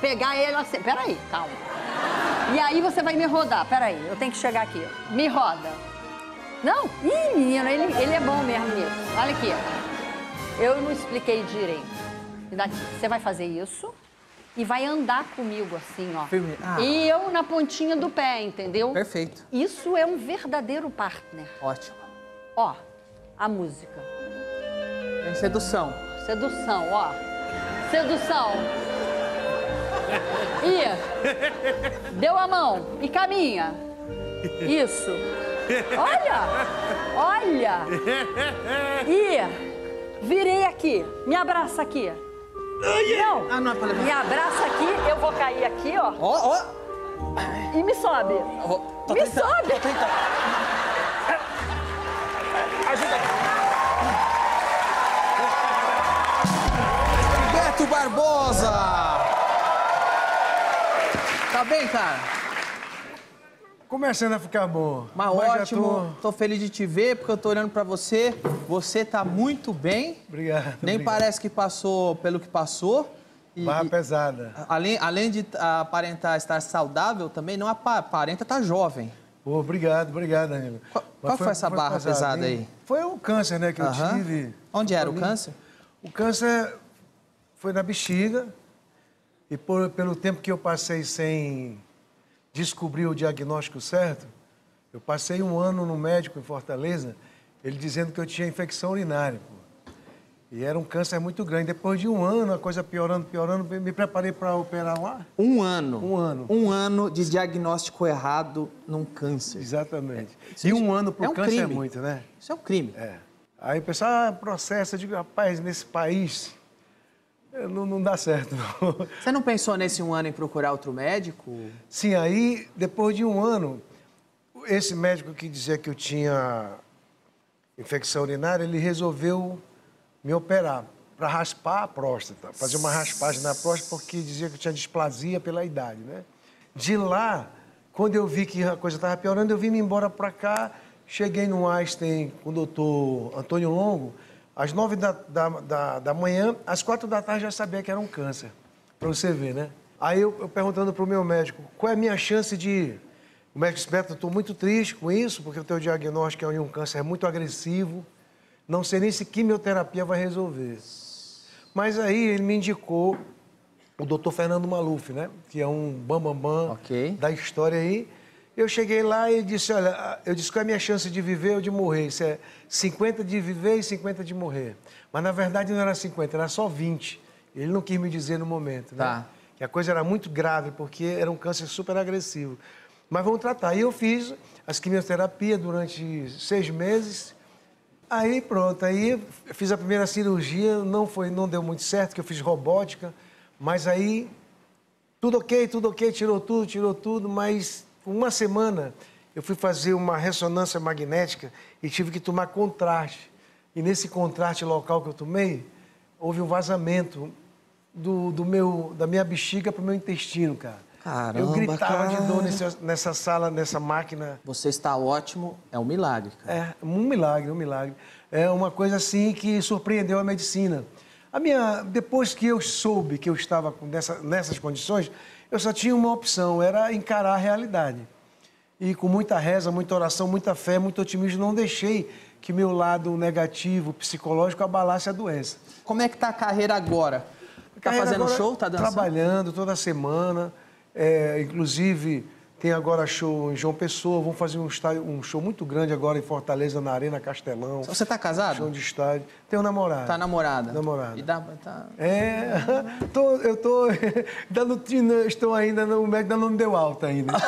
pegar ele assim. Peraí, calma. E aí você vai me rodar. Peraí, eu tenho que chegar aqui. Me roda. Não? Ih, menino, ele, ele é bom mesmo nisso. Olha aqui. Eu não expliquei direito. Me dá aqui. Você vai fazer isso e vai andar comigo assim, ó. Firme. Ah. E eu na pontinha do pé, entendeu? Perfeito. Isso é um verdadeiro partner. Ótimo. Ó, a música. Tem sedução. Sedução, ó. Sedução. E deu a mão e caminha. Isso. Olha! Olha! E virei aqui. Me abraça aqui. Não. Ah, não é pra levar. Me abraça aqui, eu vou cair aqui, ó. Ó, ó. E me sobe. tô Me tentando, sobe. Tô tentando. Ajuda aí. Beto Barbosa! Tá bem, cara? Começando a ficar bom. Mas, já ótimo. Tô... feliz de te ver, porque eu tô olhando pra você. Você tá muito bem. Obrigado. Nem obrigado. parece que passou pelo que passou. E, Barra pesada. além, além de aparentar estar saudável, também não apa- aparenta estar jovem. Pô, obrigado, obrigado, Danilo. Qual, Mas qual foi, essa barra pesada hein? aí? Foi o câncer, né, que Aham. eu tive. Onde era o câncer? O câncer foi na bexiga. E por- pelo tempo que eu passei sem descobrir o diagnóstico certo, eu passei um ano no médico em Fortaleza, ele dizendo que eu tinha infecção urinária. pô. E era um câncer muito grande. Depois de um ano, a coisa piorando, piorando, me preparei para operar lá. Um ano. Um ano. Um ano de diagnóstico errado num câncer. Exatamente. Isso E um ano para é o um câncer é crime. muito, né? Isso é um crime. É. Aí o pessoal ah, processa. Eu digo, rapaz, nesse país não, não dá certo, não. Você não pensou nesse um ano em procurar outro médico? Sim, aí, depois de um ano, esse médico que dizia que eu tinha infecção urinária, ele resolveu me operar para raspar a próstata, fazer uma raspagem na próstata, porque dizia que eu tinha displasia pela idade, né? De lá, quando eu vi que a coisa estava piorando, eu vim embora para cá, cheguei no Einstein com o doutor Antônio Longo, às nove da, da, da, da manhã, às quatro da tarde já sabia que era um câncer, para você ver, né? Aí eu, eu perguntando para o meu médico, qual é a minha chance de? O médico disse, Beto, eu estou muito triste com isso, porque o teu diagnóstico é de um câncer muito agressivo, não sei nem se quimioterapia vai resolver. Mas aí ele me indicou o doutor Fernando Maluf, né? Que é um bambambam da história aí. Eu cheguei lá e disse, olha, eu disse qual é a minha chance de viver ou de morrer. Isso é 50 de viver e 50 de morrer. Mas, na verdade, não era 50, era só 20. Ele não quis me dizer no momento, né? Tá. Que a coisa era muito grave, porque era um câncer super agressivo. Mas vamos tratar. E eu fiz as quimioterapias durante seis meses. Aí pronto, aí fiz a primeira cirurgia, não foi, não deu muito certo, que eu fiz robótica, mas aí tudo ok, tudo ok, tirou tudo, tirou tudo, mas uma semana eu fui fazer uma ressonância magnética e tive que tomar contraste. E nesse contraste local que eu tomei, houve um vazamento do, do meu, da minha bexiga para o meu intestino, cara. Caramba, eu gritava de dor cara. nessa, nessa sala, nessa máquina. Você está ótimo, é um milagre. Cara. É, um milagre, um milagre. É uma coisa assim que surpreendeu a medicina. A minha, depois que eu soube que eu estava com nessa, nessas condições, eu só tinha uma opção, era encarar a realidade. E com muita reza, muita oração, muita fé, muito otimismo, não deixei que meu lado negativo, psicológico, abalasse a doença. Como é que tá a carreira agora? Tá Carreira fazendo agora, show? Tá dançando? Trabalhando toda semana. É, inclusive, tem agora show em João Pessoa. Vamos fazer um, estádio, um show muito grande agora em Fortaleza, na Arena Castelão. Você tá casado? Show de estádio. Tenho namorado. Tá namorada? Namorada. E dá, tá... É, tô, eu tô. Ainda não, estou ainda, no, o médico ainda não me deu alta ainda.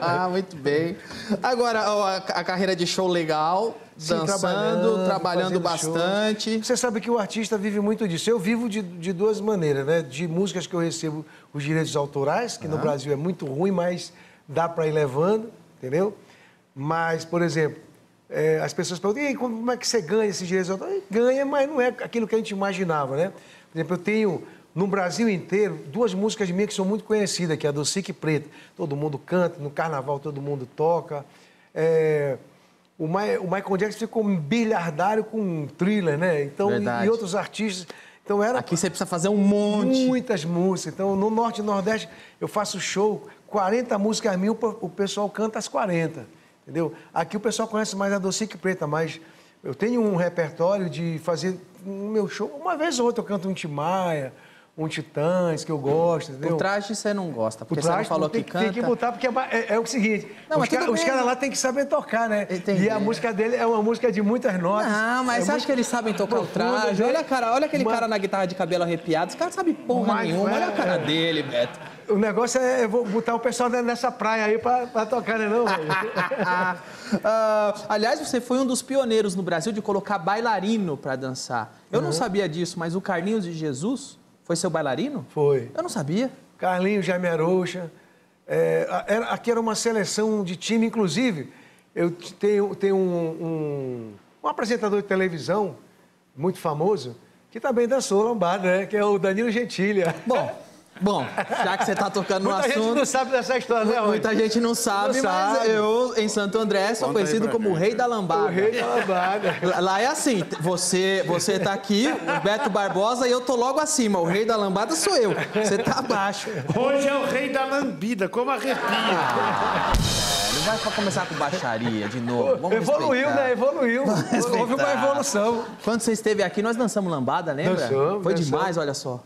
ah, muito bem. Agora, ó, a, a carreira de show legal, Sim, dançando, trabalhando, fazendo bastante. shows. Você sabe que o artista vive muito disso. Eu vivo de, de duas maneiras, né? De músicas que eu recebo os direitos autorais, que no Ah. Brasil é muito ruim, mas dá para ir levando, entendeu? Mas, por exemplo, é, as pessoas perguntam, e como é que você ganha esses direitos autorais? Ganha, mas não é aquilo que a gente imaginava, né? Por exemplo, eu tenho no Brasil inteiro duas músicas minhas que são muito conhecidas, que é a do Sique Preto. Todo mundo canta, no carnaval todo mundo toca. É, o, Michael Jackson ficou um bilhardário com um thriller, né? Então, Verdade. e outros artistas. Então era. Aqui você precisa fazer um monte. Muitas músicas. Então, no Norte e Nordeste, eu faço show, 40 músicas mil, o pessoal canta as 40. Entendeu? Aqui o pessoal conhece mais a Docique Preta, mas eu tenho um repertório de fazer no meu show. Uma vez ou outra eu canto um Timaya, um Titãs, que eu gosto, entendeu? O traje você não gosta, porque O você não traje falou tem, que canta. Tem que botar, porque é, é- é o seguinte, Não, os caras bem. caras lá têm que saber tocar, né? Entendi. E a música dele é uma música de muitas notas. Não, mas é você acha que eles sabem tocar o traje? Olha, cara, olha aquele Mas- cara na guitarra de cabelo arrepiado. Esse cara não sabe porra Mas nenhuma. é- Olha a cara é. dele, Beto. O negócio é eu vou botar o pessoal nessa praia aí pra, pra tocar, né não? Ah, aliás, você foi um dos pioneiros no Brasil de colocar bailarino pra dançar. Eu não Uhum. sabia disso, mas o Carlinhos de Jesus foi seu bailarino? Foi. Eu não sabia. Carlinhos, Jaime Arouxa. É, era- aqui era uma seleção de time, inclusive, eu tenho, tenho um, um, um apresentador de televisão muito famoso, que também dançou lambada, né? Que é o Danilo Gentili. Bom, bom, já que você tá tocando no Muita gente assunto... não sabe dessa história, né, Rony? Muita gente não sabe, Não mas sabe. eu, em Santo André, sou Conta conhecido como o rei da lambada. O rei da lambada. Lá- é assim, você, você tá aqui, o Beto Barbosa, e eu tô logo acima. O rei da lambada sou eu. Você tá abaixo. Hoje é o rei da lambida, como arrepia. Não vai pra começar com baixaria de novo. Vamos Evoluiu, respeitar. né? Evoluiu. Houve uma evolução. Quando você esteve aqui, nós dançamos lambada, lembra? Dançamos, Foi dançamos. demais, olha só.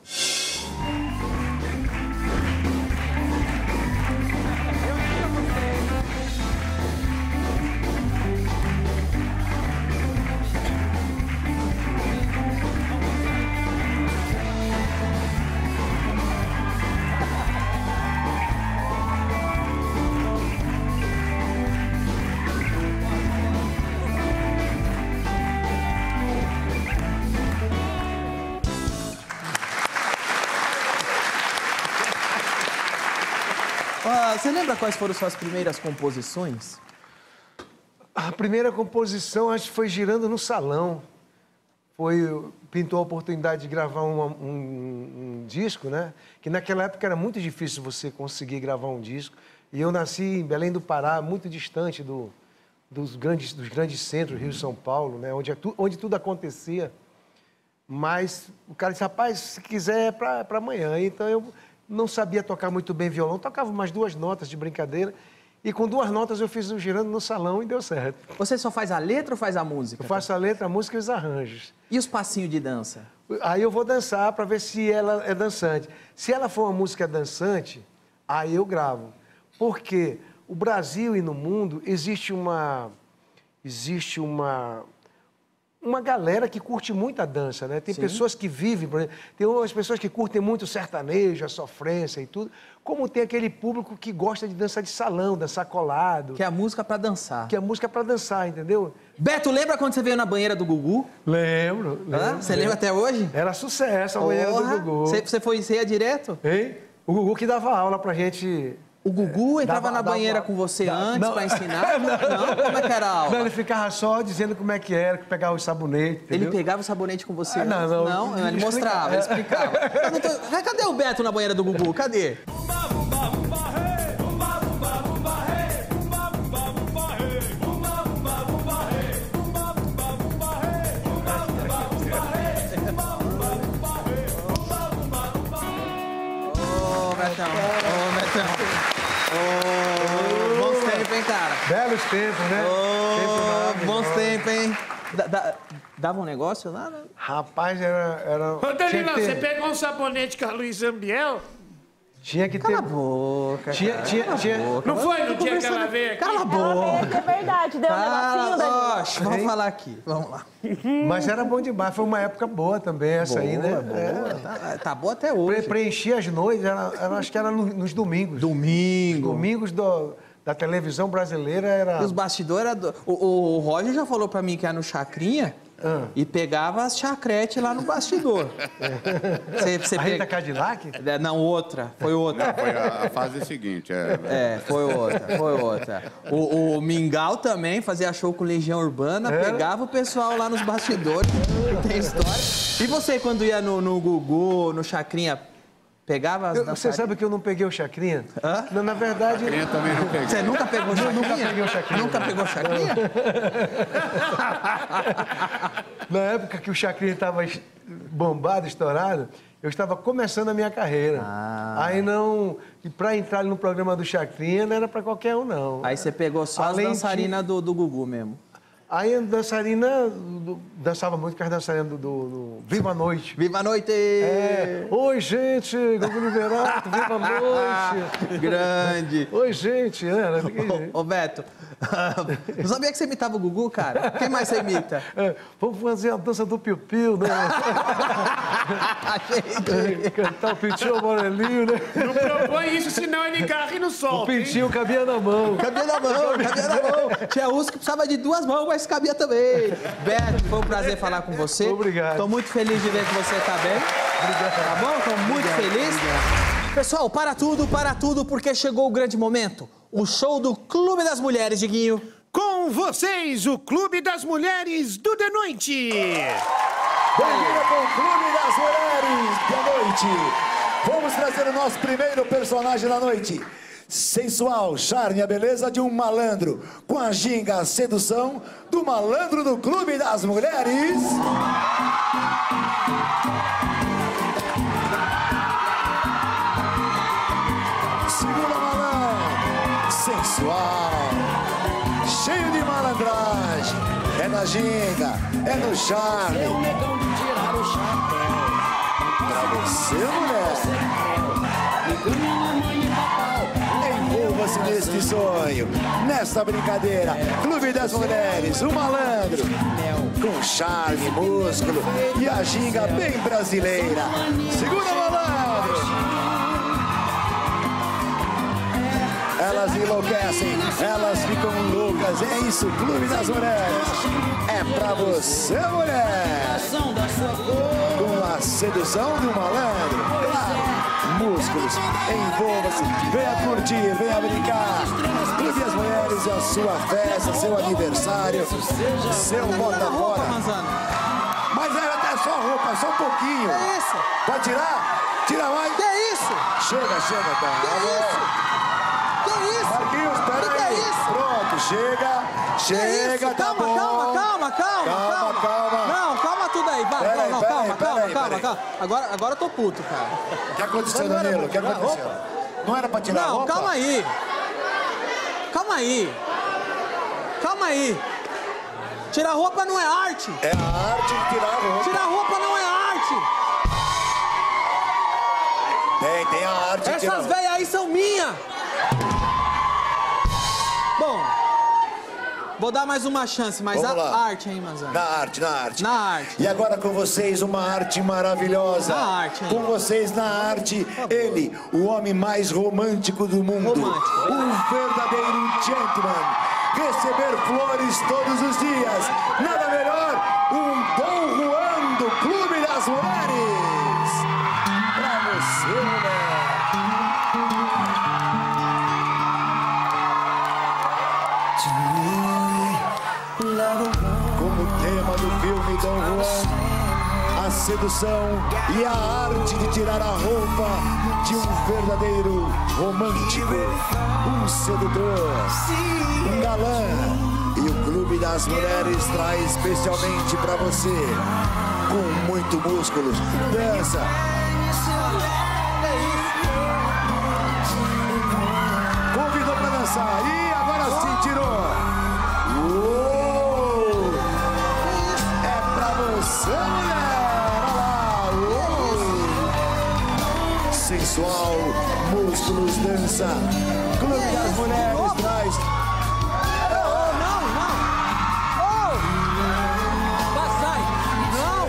Quais foram suas primeiras composições? A primeira composição, acho que foi girando no salão. Foi, pintou a oportunidade de gravar um, um disco, né? Que naquela época era muito difícil você conseguir gravar um disco. E eu nasci em Belém do Pará, muito distante do, dos, grandes, dos grandes centros, Rio e São Paulo, né? Onde, é onde tudo acontecia. Mas o cara disse, rapaz, se quiser é para amanhã. Então eu não sabia tocar muito bem violão, tocava umas duas notas de brincadeira. E com duas notas eu fiz o girando no salão e deu certo. Você só faz a letra ou faz a música? Eu faço a letra, a música e os arranjos. E os passinhos de dança? Aí eu vou dançar para ver se ela é dançante. Se ela for uma música dançante, aí eu gravo. Porque o Brasil e no mundo existe uma existe uma uma galera que curte muito a dança, né? Tem Sim. pessoas que vivem, por exemplo, tem umas pessoas que curtem muito o sertanejo, a sofrência e tudo, como tem aquele público que gosta de dança de salão, dançar colado. Que é a música para dançar. Que é a música para dançar, entendeu? Beto, lembra quando você veio na banheira do Gugu? Lembro. Lembro. Você lembra até hoje? Era sucesso a banheira do! Gugu. Você, você foi, você ia direto? Hein? O Gugu que dava aula pra gente. O Gugu entrava na banheira com você antes não. pra ensinar? não. Como é que era a aula? Não, ele ficava só dizendo como é que era, que pegava o sabonete. Ele entendeu? pegava o sabonete com você Ah, não, antes? não, ele ele mostrava, ele explicava. explicava. Eu não tô- Cadê o Beto na banheira do Gugu? Cadê? Belos tempos, né? Tempos Ô, maravilhosos. bons tempos, hein? Da- da- dava um negócio lá? né? Rapaz, era. era que você ter, pegou um sabonete com a Luiz Ambiel? tinha que ter. Cala a boca. Tinha, cara. tinha, Cala tinha. boca. Não foi no dia que ela veio aqui? Cala a Ela veio boca. é verdade. Deu um negocinho, Oxe, vamos falar aqui. Vamos lá. Mas era bom demais. Foi uma época boa também, essa aí, né? Boa, É. boa. Tá, tá boa até Pre hoje. preenchia as noites, era, era- acho que era no- nos domingos. Domingo. Domingos do- da televisão brasileira era. E os bastidores era do... o, o- o Roger já falou pra mim que era no Chacrinha Ah. e pegava as chacretes lá no bastidor. Você, você A Rita pega- Cadillac? É, Não, outra. Foi outra. Foi a, a fase seguinte. É, É, foi outra, foi outra. O, o Mingau também fazia show com Legião Urbana, Era? pegava o pessoal lá nos bastidores, tem história. E você, quando ia no, no Gugu, no Chacrinha, pegava as Eu- você sabe que eu não peguei o Chacrinha? Hã? Não, na verdade. Chacrinha também não peguei. Você nunca pegou Chacrinha? nunca peguei o Chacrinha. Nunca pegou Chacrinha? Na época que o Chacrinha estava bombado, estourado, eu estava começando a minha carreira. Ah. Aí não. E para entrar no programa do Chacrinha não era para qualquer um, não. Aí você pegou só Além as de- dançarinas do, do Gugu mesmo. Aí a dançarina do- dançava muito com as dançarinas do, do- do Viva a Noite. Viva a noite! É. Oi, gente, Gugu Liberato, viva a noite. Grande! Oi, gente, é, era daquele- Ô, Beto, não sabia que você imitava o Gugu, cara? Quem mais você imita? É, vamos fazer a dança do piu-piu, né? Gente, Cantar o pintinho amarelinho, né? Não propõe isso, senão ele garra e não O solta. hein? pintinho cabia na mão. Cabia na mão, cabia na mão. Tinha uns que precisava de duas mãos, mas cabia também. Beto, foi um prazer falar com você. Obrigado. Estou muito feliz de ver que você está bem. Tá bom? Estou muito feliz. Pessoal, para tudo, para tudo, porque chegou o grande momento. O show do Clube das Mulheres, Diguinho. Com vocês, o Clube das Mulheres do The Noite. Bem-vindo com o Clube das Mulheres da Noite. Vamos trazer o nosso primeiro personagem da noite. Sensual, charme, a beleza de um malandro. Com a ginga, a sedução do malandro do Clube das Mulheres. Sensual, cheio de malandragem. É na ginga, é no charme. Pra você, mulher. Envolva-se neste sonho, nesta brincadeira. Clube das Mulheres, o malandro. Com charme, músculo e a ginga bem brasileira. Segura, malandro. Elas enlouquecem, elas ficam loucas. É isso, Clube das Mulheres. É pra você, mulher. Com a sedução do malandro. Claro, músculos, envolva-se. Venha curtir, venha brincar. Clube das Mulheres é a sua festa, seu aniversário, seu bota fora. Mas era até só roupa, só um pouquinho. Que isso? Pode tirar? Tira mais. Que isso? Chega, chega, tá. Que isso? Que isso? Marquinhos, Que que é peraí. isso? Pronto, chega. Chega, tá calma, bom. calma, calma, calma, Calma, calma. Não, calma tudo aí, vai. Não, não, calma, calma, calma, calma. Agora, agora eu tô puto, cara. O que aconteceu, Não Danilo? O que aconteceu? Não era pra tirar a Não, roupa? calma aí. calma aí. Calma aí. Tirar roupa não é arte. É a arte de tirar a roupa. Tirar roupa não é arte. Tem, tem a arte de tirar a Essas roupa. velhas aí são minhas. Bom, vou dar mais uma chance, mas Vamos a lá. arte, hein, Manzano? Na arte, na arte. Na arte. E agora com vocês, uma arte maravilhosa. Na arte, hein? Com vocês na arte, ele, o homem mais romântico do mundo. Romântico. Um verdadeiro gentleman. Receber flores todos os dias. Nada melhor, Como tema do filme Dom Juan, a sedução e a arte de tirar a roupa de um verdadeiro romântico, um sedutor, um galã. E o Clube das Mulheres traz especialmente para você, com muito músculo, dança. Dança. Clube das Mulheres traz. Oh, não, não! Oh! Não!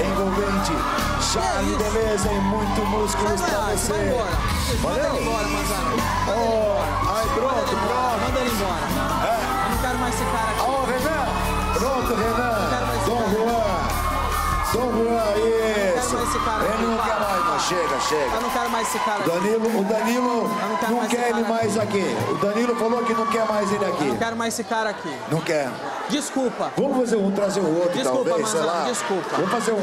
Envolvente, charme, beleza e muito músculos pra você. Vai embora. Manda ele embora, Manzano. Oh, ai, pronto, pronto. Manda ele embora. Eu não quero mais esse cara aqui. Ô, Renan! Pronto, Renan! Dom Juan! Dom Juan, isso! mais esse cara aqui, não para. Chega, Eu chega. não quero mais esse cara O aqui. Danilo, o Danilo não não mais quer ele mais aqui. O Danilo falou que não quer mais ele Eu aqui. não quero mais esse cara aqui. Não quer. Desculpa. Vamos fazer um, trazer o outro, Desculpa, talvez, sei lá. desculpa. Vamos fazer um.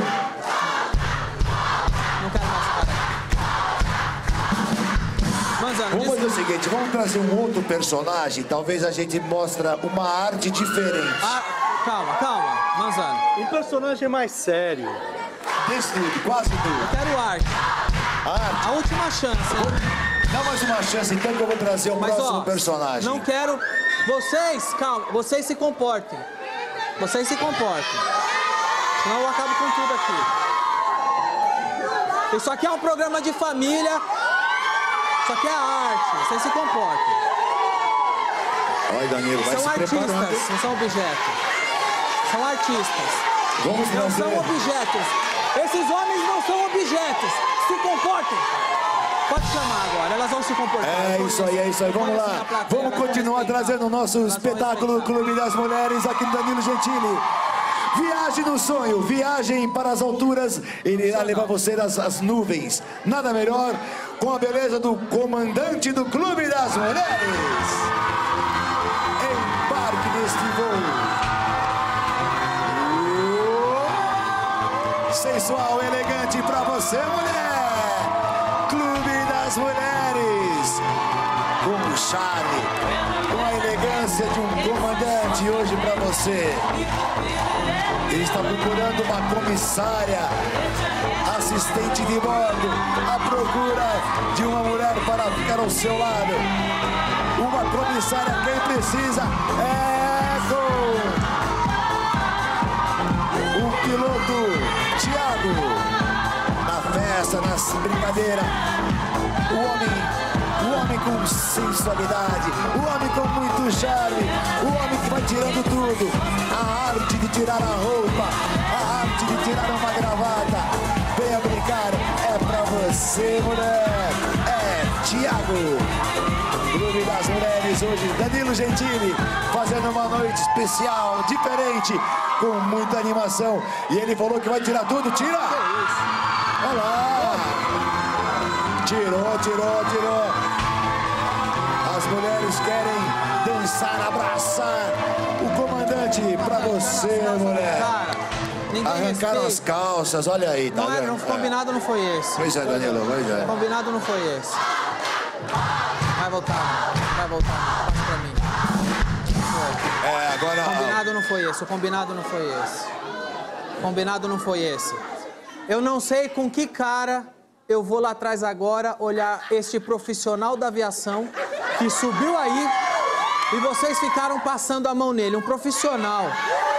Não quero mais esse cara aqui. Manzano, Vamos fazer o seguinte, vamos trazer um outro personagem, talvez a gente mostra uma arte diferente. Ah, calma, calma. Manzano. Um personagem mais sério. Desse tudo, quase tudo. Eu quero arte. Arte. A última chance, hein? Dá mais uma chance então que eu vou trazer o Mas, próximo ó, personagem. não quero... Vocês, calma, vocês se comportem. Vocês se comportem. Senão eu acabo com tudo aqui. Isso aqui é um programa de família. Isso aqui é arte. Vocês se comportem. Olha, Danilo, vai são artistas, preparando. não são objetos. São artistas. Vamos Não são objetos. Esses homens não são objetos. Se comportem. Pode chamar agora, elas vão se comportar. É isso aí, é isso aí. Vamos lá. Vamos continuar trazendo o nosso espetáculo. Clube das Mulheres aqui no Danilo Gentili. Viagem no sonho, viagem para as alturas. Ele irá levar você às, às nuvens. Nada melhor com a beleza do comandante do Clube das Mulheres. Embarque neste voo. Sensual, elegante para você, mulher. Clube das Mulheres. Com o charme, com a elegância de um comandante hoje para você. Ele está procurando uma comissária, assistente de bordo, à procura de uma mulher para ficar ao seu lado. Uma comissária, quem precisa é piloto Thiago. Na festa, na brincadeira, o homem, o homem com sensualidade, o homem com muito charme, o homem que vai tirando tudo. A arte de tirar a roupa, a arte de tirar uma gravata. Venha brincar, é pra você, mulher. É Thiago. Clube das Mulheres hoje, Danilo Gentili, fazendo uma noite especial, diferente, com muita animação. E ele falou que vai tirar tudo, tira! Olha lá! Tirou, tirou, tirou. As mulheres querem dançar, abraçar o comandante pra você, mulher. Ninguém Arrancaram as respeita. calças, olha aí, tá Não era, vendo? não, combinado não foi esse. Pois é, Danilo, pois é. Combinado não foi esse. Vai voltar, vai voltar, passa pra mim. Foi. É, agora. Combinado não foi esse, o combinado não foi esse. Combinado não foi esse. Eu não sei com que cara eu vou lá atrás agora olhar este profissional da aviação que subiu aí e vocês ficaram passando a mão nele. Um profissional.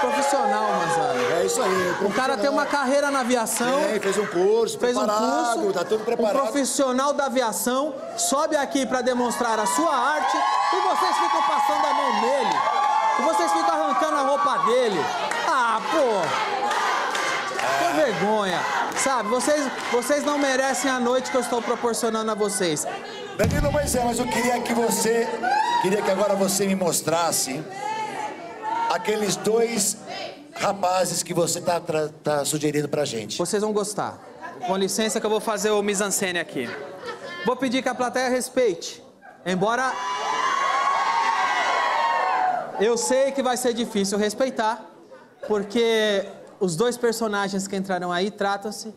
Profissional, Manzano. É isso aí. O cara tem uma carreira na aviação. É, fez um curso, fez um curso. tá tudo Um preparado. profissional da aviação sobe aqui para demonstrar a sua arte e vocês ficam passando a mão nele. E vocês ficam arrancando a roupa dele. Ah, pô. Que vergonha. Sabe, vocês, vocês não merecem a noite que eu estou proporcionando a vocês. Danilo, pois é, mas eu queria que você, queria que agora você me mostrasse aqueles dois rapazes que você tá, tá sugerindo pra gente. Vocês vão gostar. Com licença que eu vou fazer o mise-en-scène aqui. Vou pedir que a plateia respeite. Embora eu sei que vai ser difícil respeitar, porque os dois personagens que entrarão aí tratam-se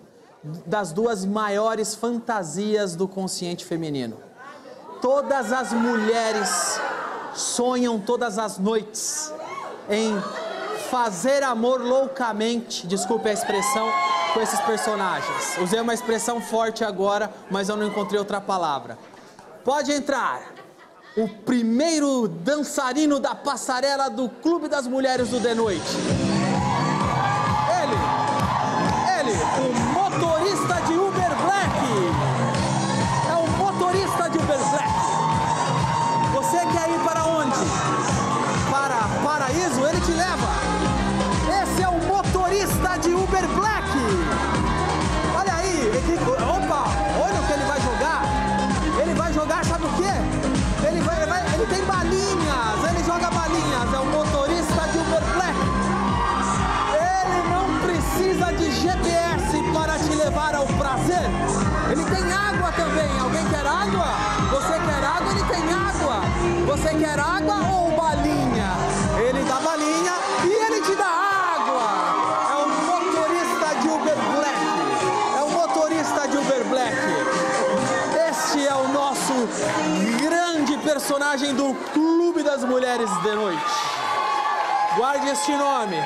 das duas maiores fantasias do consciente feminino. Todas as mulheres sonham todas as noites em fazer amor loucamente, desculpe a expressão, com esses personagens. Usei uma expressão forte agora, mas eu não encontrei outra palavra. Pode entrar o primeiro dançarino da passarela do Clube das Mulheres do The Noite. Água? Você quer água? Ele tem água. Você quer água ou balinha? Ele dá balinha e ele te dá água. É o motorista de Uber Black. É o motorista de Uber Black. Este é o nosso grande personagem do Clube das Mulheres de Noite. Guarde este nome.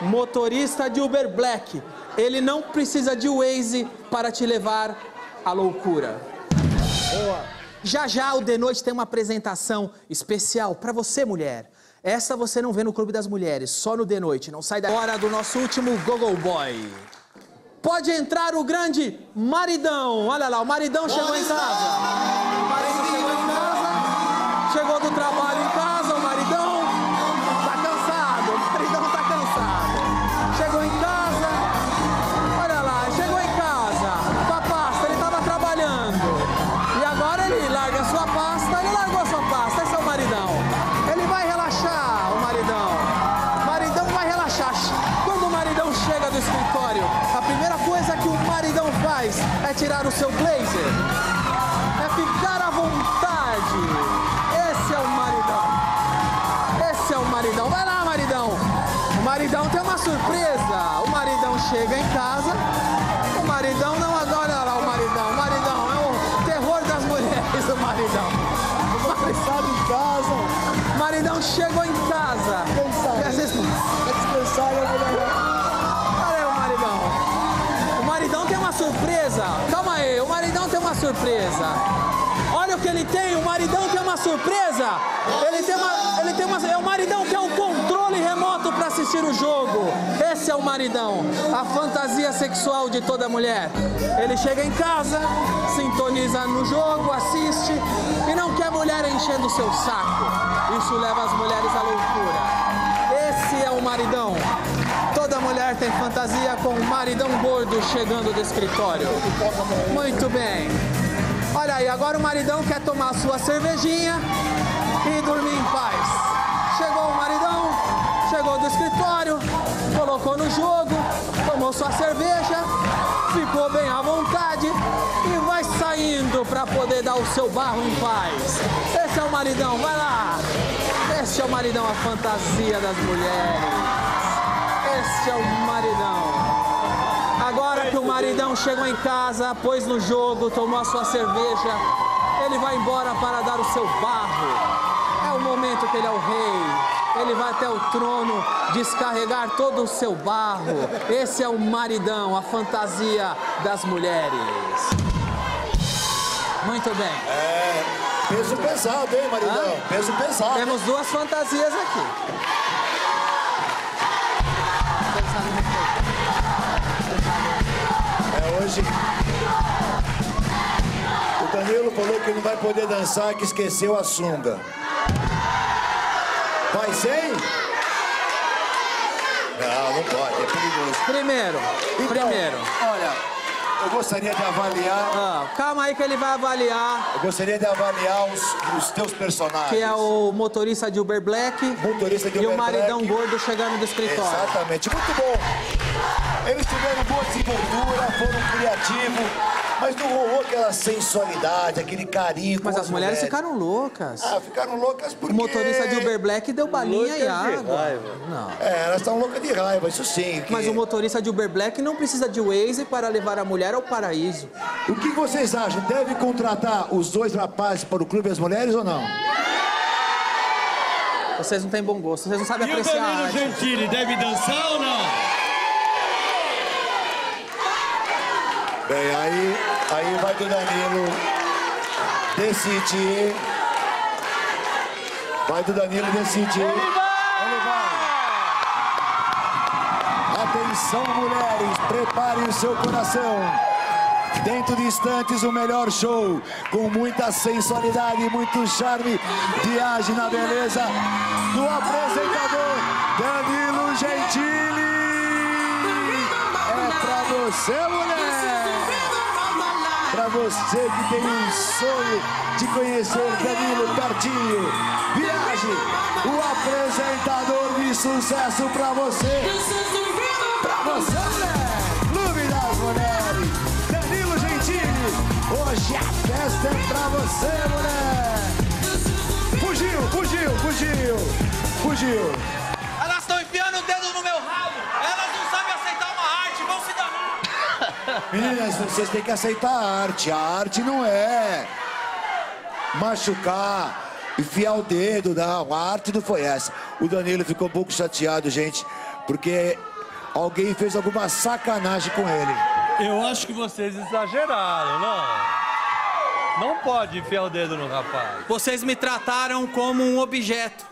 Motorista de Uber Black. Ele não precisa de Waze para te levar à loucura. Já já o The Noite tem uma apresentação especial para você, mulher. Essa você não vê no Clube das Mulheres, só no The Noite. Não sai da hora do nosso último Gogo Boy. Pode entrar o grande maridão. Olha lá, o maridão chegou em casa. O maridão chegou em casa. Chegou do trabalho é tirar Ele tem uma, ele tem uma, é o maridão que é o controle remoto para assistir o jogo. Esse é o maridão, a fantasia sexual de toda mulher. Ele chega em casa, sintoniza no jogo, assiste e não quer mulher enchendo o seu saco. Isso leva as mulheres à loucura. Esse é o maridão. Toda mulher tem fantasia com o maridão gordo chegando do escritório. Muito bem. Olha aí, agora o maridão quer tomar sua cervejinha e dormir em paz. Chegou o maridão, chegou do escritório, colocou no jogo, tomou sua cerveja, ficou bem à vontade e vai saindo para poder dar o seu barro em paz. Esse é o maridão, vai lá. Esse é o maridão, a fantasia das mulheres. Esse é o maridão. Agora que o maridão chegou em casa, pôs no jogo, tomou a sua cerveja, ele vai embora para dar o seu barro. É momento que ele é o rei. Ele vai até o trono descarregar todo o seu barro. Esse é o maridão, a fantasia das mulheres. Muito bem. Peso pesado, hein, maridão? Peso pesado. Temos duas fantasias aqui. É hoje. O Danilo falou que não vai poder dançar, que esqueceu a sunga. Vai sem? Não, não pode, é perigoso. Primeiro, Então, primeiro. Olha, eu gostaria de avaliar. Ah, calma aí que ele vai avaliar. Eu gostaria de avaliar os, os teus personagens. Que é o motorista de Uber Black Motorista de e o Uber maridão Black. gordo chegando do escritório. Exatamente, muito bom. Eles tiveram boa desenvoltura, foram criativos, mas não rolou aquela sensualidade, aquele carinho com Mas as mulheres mulheres. ficaram loucas. Ah, ficaram loucas porque... O motorista de Uber Black deu balinha e água. Não. É, elas estão loucas de raiva, isso sim. que- Mas o motorista de Uber Black não precisa de Waze para levar a mulher ao paraíso. O que vocês acham? Deve contratar os dois rapazes para o Clube das Mulheres ou não? Vocês não têm bom gosto, vocês não sabem E o apreciar a Danilo arte. Gentili deve dançar ou não? Bem, aí, aí vai do Danilo decidir. Vai do Danilo decidir. Atenção, mulheres, preparem o seu coração. Dentro de instantes, o melhor show, com muita sensualidade e muito charme. Viagem na beleza do apresentador Danilo Gentili. Você, mulher. Pra você que tem um sonho de conhecer Danilo pertinho. Viagem, o apresentador de sucesso pra você. Pra você, mulher. Clube das Mulheres. Danilo Gentili. Hoje a festa é pra você, mulher. Fugiu, fugiu, fugiu. Fugiu. Elas estão enfiando o dedo no meu rabo. Elas não sabem aceitar uma arte, vão se danar. Meninas, vocês têm que aceitar a arte. A arte não é machucar, enfiar o dedo, não. A arte não foi essa. O Danilo ficou um pouco chateado, gente, porque alguém fez alguma sacanagem com ele. Eu acho que vocês exageraram, não? Não pode enfiar o dedo no rapaz. Vocês me trataram como um objeto.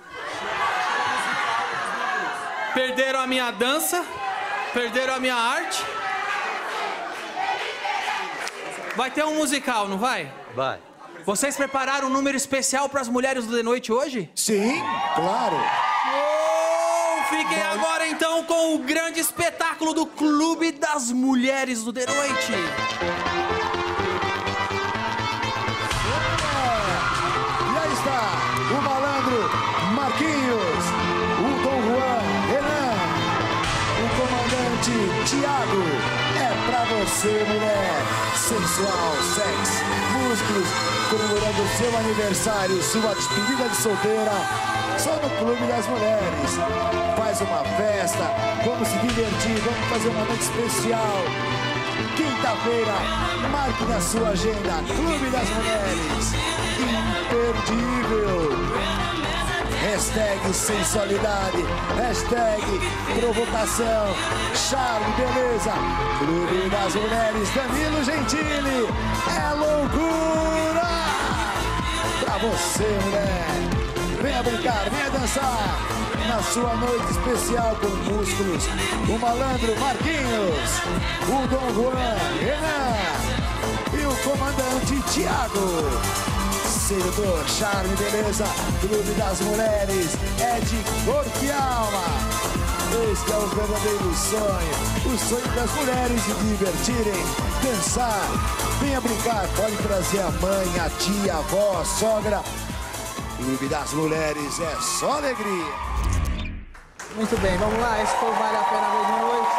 Perderam a minha dança, perderam a minha arte. Vai ter um musical, não vai? Vai. Vocês prepararam um número especial para as mulheres do The Noite hoje? Sim, claro. Oh, fiquem agora então com o grande espetáculo do Clube das Mulheres do The Noite. E aí está o malandro Marquinhos, o Dom Juan Renan, o comandante Tiago. É pra você, mulher. Sensual, sexy, músculos, comemorando seu aniversário, sua despedida de solteira. Só no Clube das Mulheres. Faz uma festa, vamos se divertir, vamos fazer uma noite especial. Quinta-feira, marque na sua agenda Clube das Mulheres. Imperdível. Hashtag sensualidade, hashtag provocação, charme, beleza. Clube das Mulheres, Danilo Gentili. É loucura! Pra você, mulher. Venha brincar, venha dançar. Na sua noite especial com músculos, o malandro Marquinhos, o Dom Juan Renan e o comandante Tiago. Sedutor, charme, beleza, Clube das Mulheres, é de e alma. Este é o verdadeiro sonho, o sonho das mulheres de divertirem, dançar. Venha brincar, pode trazer a mãe, a tia, a avó, a sogra. Clube das Mulheres é só alegria. Muito bem, vamos lá. Esse foi Vale a Pena Ver de Noite.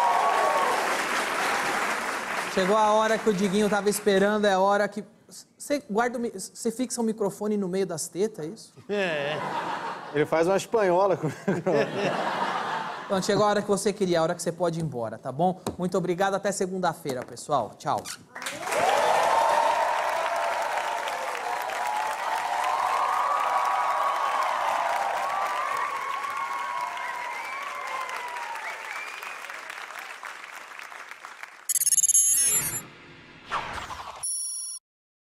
Chegou a hora que o Diguinho tava esperando, é a hora que. Você guarda o Você fixa o microfone no meio das tetas, é isso? É. Ele faz uma espanhola com Pronto, chegou a hora que você queria, a hora que você pode ir embora, tá bom? Muito obrigado, até segunda-feira, pessoal. Tchau.